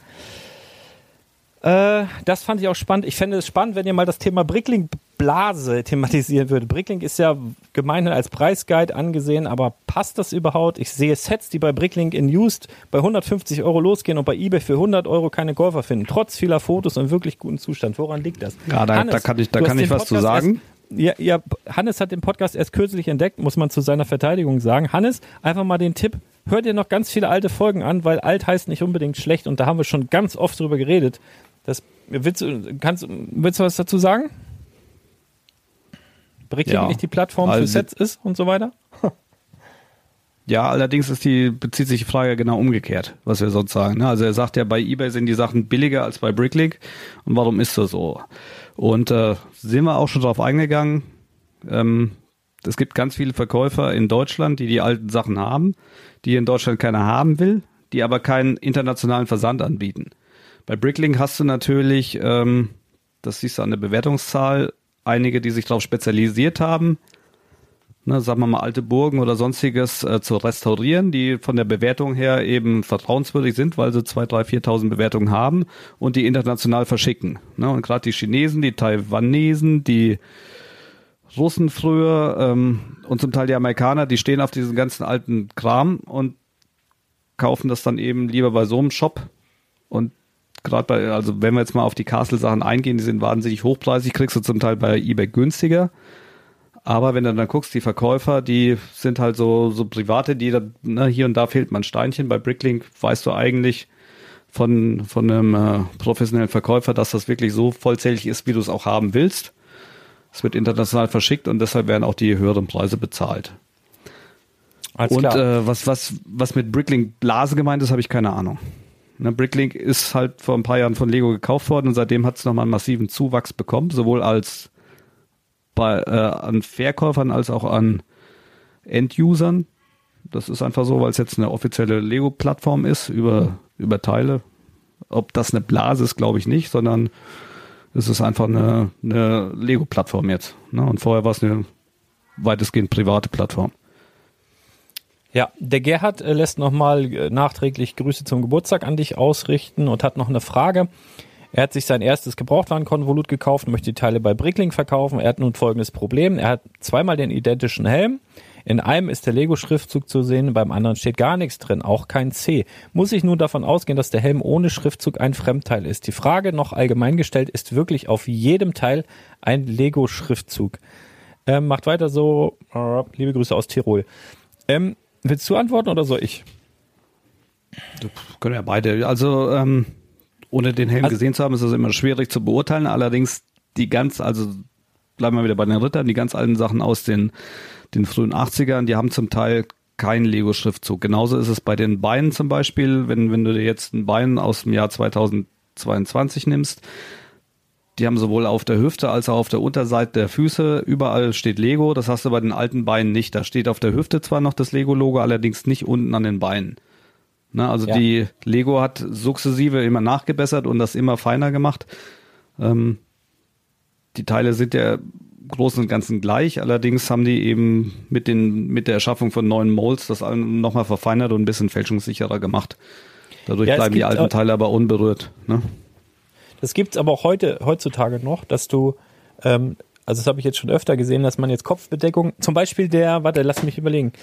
Äh, das fand ich auch spannend. Ich fände es spannend, wenn ihr mal das Thema Brickling-Blase thematisieren würdet. Brickling ist ja gemeinhin als Preisguide angesehen, aber passt das überhaupt? Ich sehe Sets, die bei Brickling in Used bei 150 Euro losgehen und bei eBay für 100 Euro keine Käufer finden, trotz vieler Fotos und wirklich guten Zustand. Woran liegt das? Ja, da, Hannes, da kann ich, da kann ich was zu Podcast sagen. Ja, ja, Hannes hat den Podcast erst kürzlich entdeckt, muss man zu seiner Verteidigung sagen. Hannes, einfach mal den Tipp, hör dir noch ganz viele alte Folgen an, weil alt heißt nicht unbedingt schlecht und da haben wir schon ganz oft drüber geredet. Das, willst, du, kannst, willst du was dazu sagen? Brickling Ja. nicht die Plattform für Also- Sets ist und so weiter? Ja, allerdings ist die, bezieht sich die Frage genau umgekehrt, was wir sonst sagen. ne? Also er sagt ja, bei eBay sind die Sachen billiger als bei Bricklink. Und warum ist das so? Und äh, sind wir auch schon drauf eingegangen. Ähm, es gibt ganz viele Verkäufer in Deutschland, die die alten Sachen haben, die in Deutschland keiner haben will, die aber keinen internationalen Versand anbieten. Bei Bricklink hast du natürlich, ähm, das siehst du an der Bewertungszahl, einige, die sich darauf spezialisiert haben, ne, sagen wir mal alte Burgen oder sonstiges äh, zu restaurieren, die von der Bewertung her eben vertrauenswürdig sind, weil sie 2.000, 3.000, 4.000 Bewertungen haben und die international verschicken. Ne? Und gerade die Chinesen, die Taiwanesen, die Russen früher ähm, und zum Teil die Amerikaner, die stehen auf diesen ganzen alten Kram und kaufen das dann eben lieber bei so einem Shop und gerade bei, also wenn wir jetzt mal auf die Castle-Sachen eingehen, die sind wahnsinnig hochpreisig, kriegst du zum Teil bei eBay günstiger. Aber wenn du dann guckst, die Verkäufer, die sind halt so, so private, die da, ne, hier und da fehlt man ein Steinchen. Bei Bricklink weißt du eigentlich von, von einem äh, professionellen Verkäufer, dass das wirklich so vollzählig ist, wie du es auch haben willst. Es wird international verschickt und deshalb werden auch die höheren Preise bezahlt. Alles Und äh, was, was, was mit Bricklink Blase gemeint ist, habe ich keine Ahnung. Ne, Bricklink ist halt vor ein paar Jahren von Lego gekauft worden und seitdem hat es nochmal einen massiven Zuwachs bekommen, sowohl als bei, äh, an Verkäufern als auch an Endusern. Das ist einfach so, weil es jetzt eine offizielle Lego-Plattform ist über, über Teile. Ob das eine Blase ist, glaube ich nicht, sondern es ist einfach eine, eine Lego-Plattform jetzt. Ne? Und vorher war es eine weitestgehend private Plattform. Ja, der Gerhard äh, lässt nochmal äh, nachträglich Grüße zum Geburtstag an dich ausrichten und hat noch eine Frage. Er hat sich sein erstes Gebrauchtwarenkonvolut gekauft, möchte die Teile bei Brickling verkaufen. Er hat nun folgendes Problem. Er hat zweimal den identischen Helm. In einem ist der Lego-Schriftzug zu sehen, beim anderen steht gar nichts drin, auch kein C. Muss ich nun davon ausgehen, dass der Helm ohne Schriftzug ein Fremdteil ist? Die Frage noch allgemein gestellt, ist wirklich auf jedem Teil ein Lego-Schriftzug? Ähm, macht weiter so. Liebe Grüße aus Tirol. Ähm, willst du antworten oder soll ich? Können ja beide. Also ähm, ohne den Helm Also- gesehen zu haben, ist das immer schwierig zu beurteilen. Allerdings die ganz, also bleiben wir wieder bei den Rittern, die ganz alten Sachen aus den, den frühen 80ern, die haben zum Teil keinen Lego-Schriftzug. Genauso ist es bei den Beinen zum Beispiel, wenn, wenn du dir jetzt ein Bein aus dem Jahr 2022 nimmst, die haben sowohl auf der Hüfte als auch auf der Unterseite der Füße überall steht Lego. Das hast du bei den alten Beinen nicht. Da steht auf der Hüfte zwar noch das Lego-Logo, allerdings nicht unten an den Beinen. Ne, also Ja. die Lego hat sukzessive immer nachgebessert und das immer feiner gemacht. Ähm, die Teile sind ja im Großen und Ganzen gleich, allerdings haben die eben mit den mit der Erschaffung von neuen Molds das nochmal verfeinert und ein bisschen fälschungssicherer gemacht. Dadurch Ja, es bleiben die gibt alten Teile aber unberührt. Ne? Das gibt's aber auch heute, heutzutage noch, dass du ähm, also das habe ich jetzt schon öfter gesehen, dass man jetzt Kopfbedeckung, zum Beispiel der, warte, lass mich überlegen,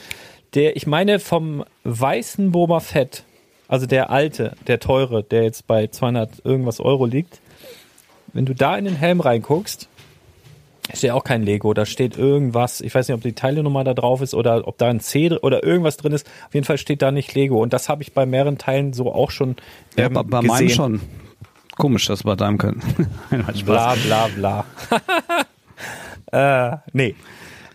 der, ich meine vom weißen Boba Fett, also der alte, der teure, der jetzt bei 200 irgendwas Euro liegt, wenn du da in den Helm reinguckst, steht auch kein Lego, da steht irgendwas, ich weiß nicht, ob die Teilenummer da drauf ist oder ob da ein C oder irgendwas drin ist. Auf jeden Fall steht da nicht Lego und das habe ich bei mehreren Teilen so auch schon Ja, ähm, bei, bei gesehen. meinem schon. Komisch, dass bei deinem können. Bla bla bla. äh, nee.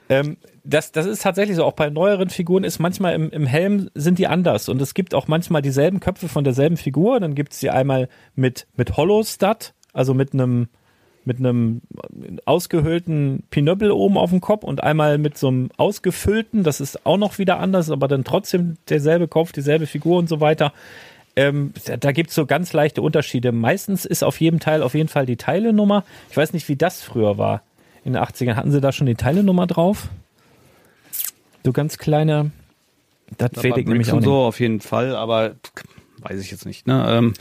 Ähm, das, das ist tatsächlich so. Auch bei neueren Figuren ist manchmal im, im Helm sind die anders. Und es gibt auch manchmal dieselben Köpfe von derselben Figur. Dann gibt es die einmal mit, mit Hollow-Stud, also mit einem mit ausgehöhlten Pinöppel oben auf dem Kopf und einmal mit so einem ausgefüllten, das ist auch noch wieder anders, aber dann trotzdem derselbe Kopf, dieselbe Figur und so weiter. Ähm, da da gibt's so ganz leichte Unterschiede. Meistens ist auf jedem Teil auf jeden Fall die Teilenummer. Ich weiß nicht, wie das früher war. In den 80ern hatten sie da schon die Teilenummer drauf. So ganz kleine. Das fehlt ich nämlich Bricks auch nicht. so auf jeden Fall, aber weiß ich jetzt nicht. Ne? Ähm,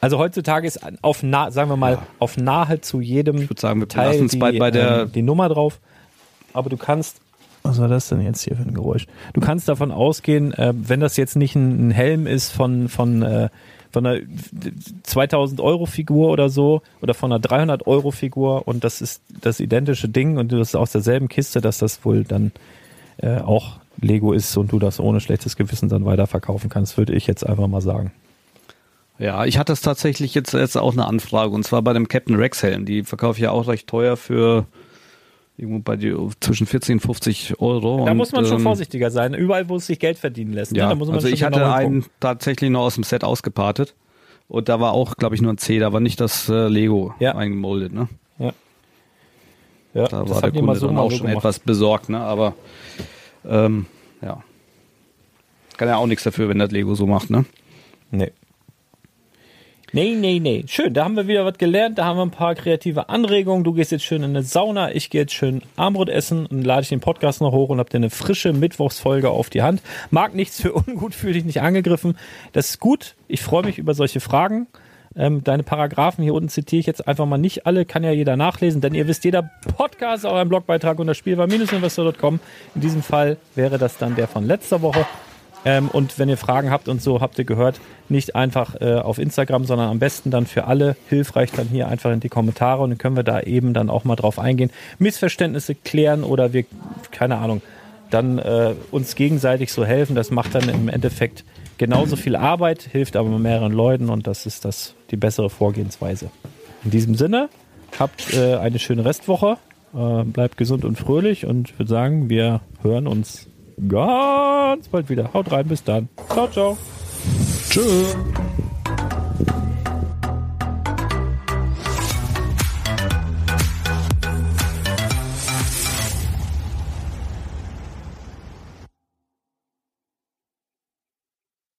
Also heutzutage ist auf nah, sagen wir mal, auf nahezu jedem ich würde sagen, wir Teil die, bei, bei der ähm, die Nummer drauf. Aber du kannst. Was war das denn jetzt hier für ein Geräusch? Du kannst davon ausgehen, äh, wenn das jetzt nicht ein, ein Helm ist von, von, äh, von einer 2000 Euro Figur oder so oder von einer 300 Euro Figur und das ist das identische Ding und du das aus derselben Kiste, dass das wohl dann äh, auch Lego ist und du das ohne schlechtes Gewissen dann weiterverkaufen kannst, würde ich jetzt einfach mal sagen. Ja, ich hatte es tatsächlich jetzt, jetzt auch eine Anfrage und zwar bei dem Captain Rex Helm. Die verkaufe ich ja auch recht teuer für irgendwo bei die, zwischen 40 und 50 Euro. Da und, muss man schon ähm, vorsichtig sein. Überall, wo es sich Geld verdienen lässt. ne? Ja, da muss man also schon ich hatte genau einen hingucken. tatsächlich noch aus dem Set ausgepartet und da war auch, glaube ich, nur ein C, da war nicht das äh, Lego Ja. eingemoldet. Ne? Ja, Da das war der Kunde so dann auch so schon gemacht. etwas besorgt, ne? aber ähm, ja. Kann ja auch nichts dafür, wenn das Lego so macht, ne? Nee. Nee, nee, nee. Schön, da haben wir wieder was gelernt, da haben wir ein paar kreative Anregungen. Du gehst jetzt schön in eine Sauna, ich gehe jetzt schön Armbrot essen und lade ich den Podcast noch hoch und hab dir eine frische Mittwochsfolge auf die Hand. Mag nichts für ungut, fühl dich nicht angegriffen. Das ist gut. Ich freue mich über solche Fragen. Ähm, deine Paragraphen hier unten zitiere ich jetzt einfach mal nicht alle, kann ja jeder nachlesen, denn ihr wisst, jeder Podcast auch ein Blogbeitrag unter spielbar-investor.com. In diesem Fall wäre das dann der von letzter Woche. Ähm, und wenn ihr Fragen habt und so, habt ihr gehört, nicht einfach äh, auf Instagram, sondern am besten dann für alle hilfreich dann hier einfach in die Kommentare und dann können wir da eben dann auch mal drauf eingehen, Missverständnisse klären oder wir, keine Ahnung, dann äh, uns gegenseitig so helfen. Das macht dann im Endeffekt genauso viel Arbeit, hilft aber mehreren Leuten und das ist das die bessere Vorgehensweise. In diesem Sinne, habt äh, eine schöne Restwoche, äh, bleibt gesund und fröhlich und ich würde sagen, wir hören uns ganz bald wieder. Haut rein, bis dann. Ciao, ciao. Tschüss.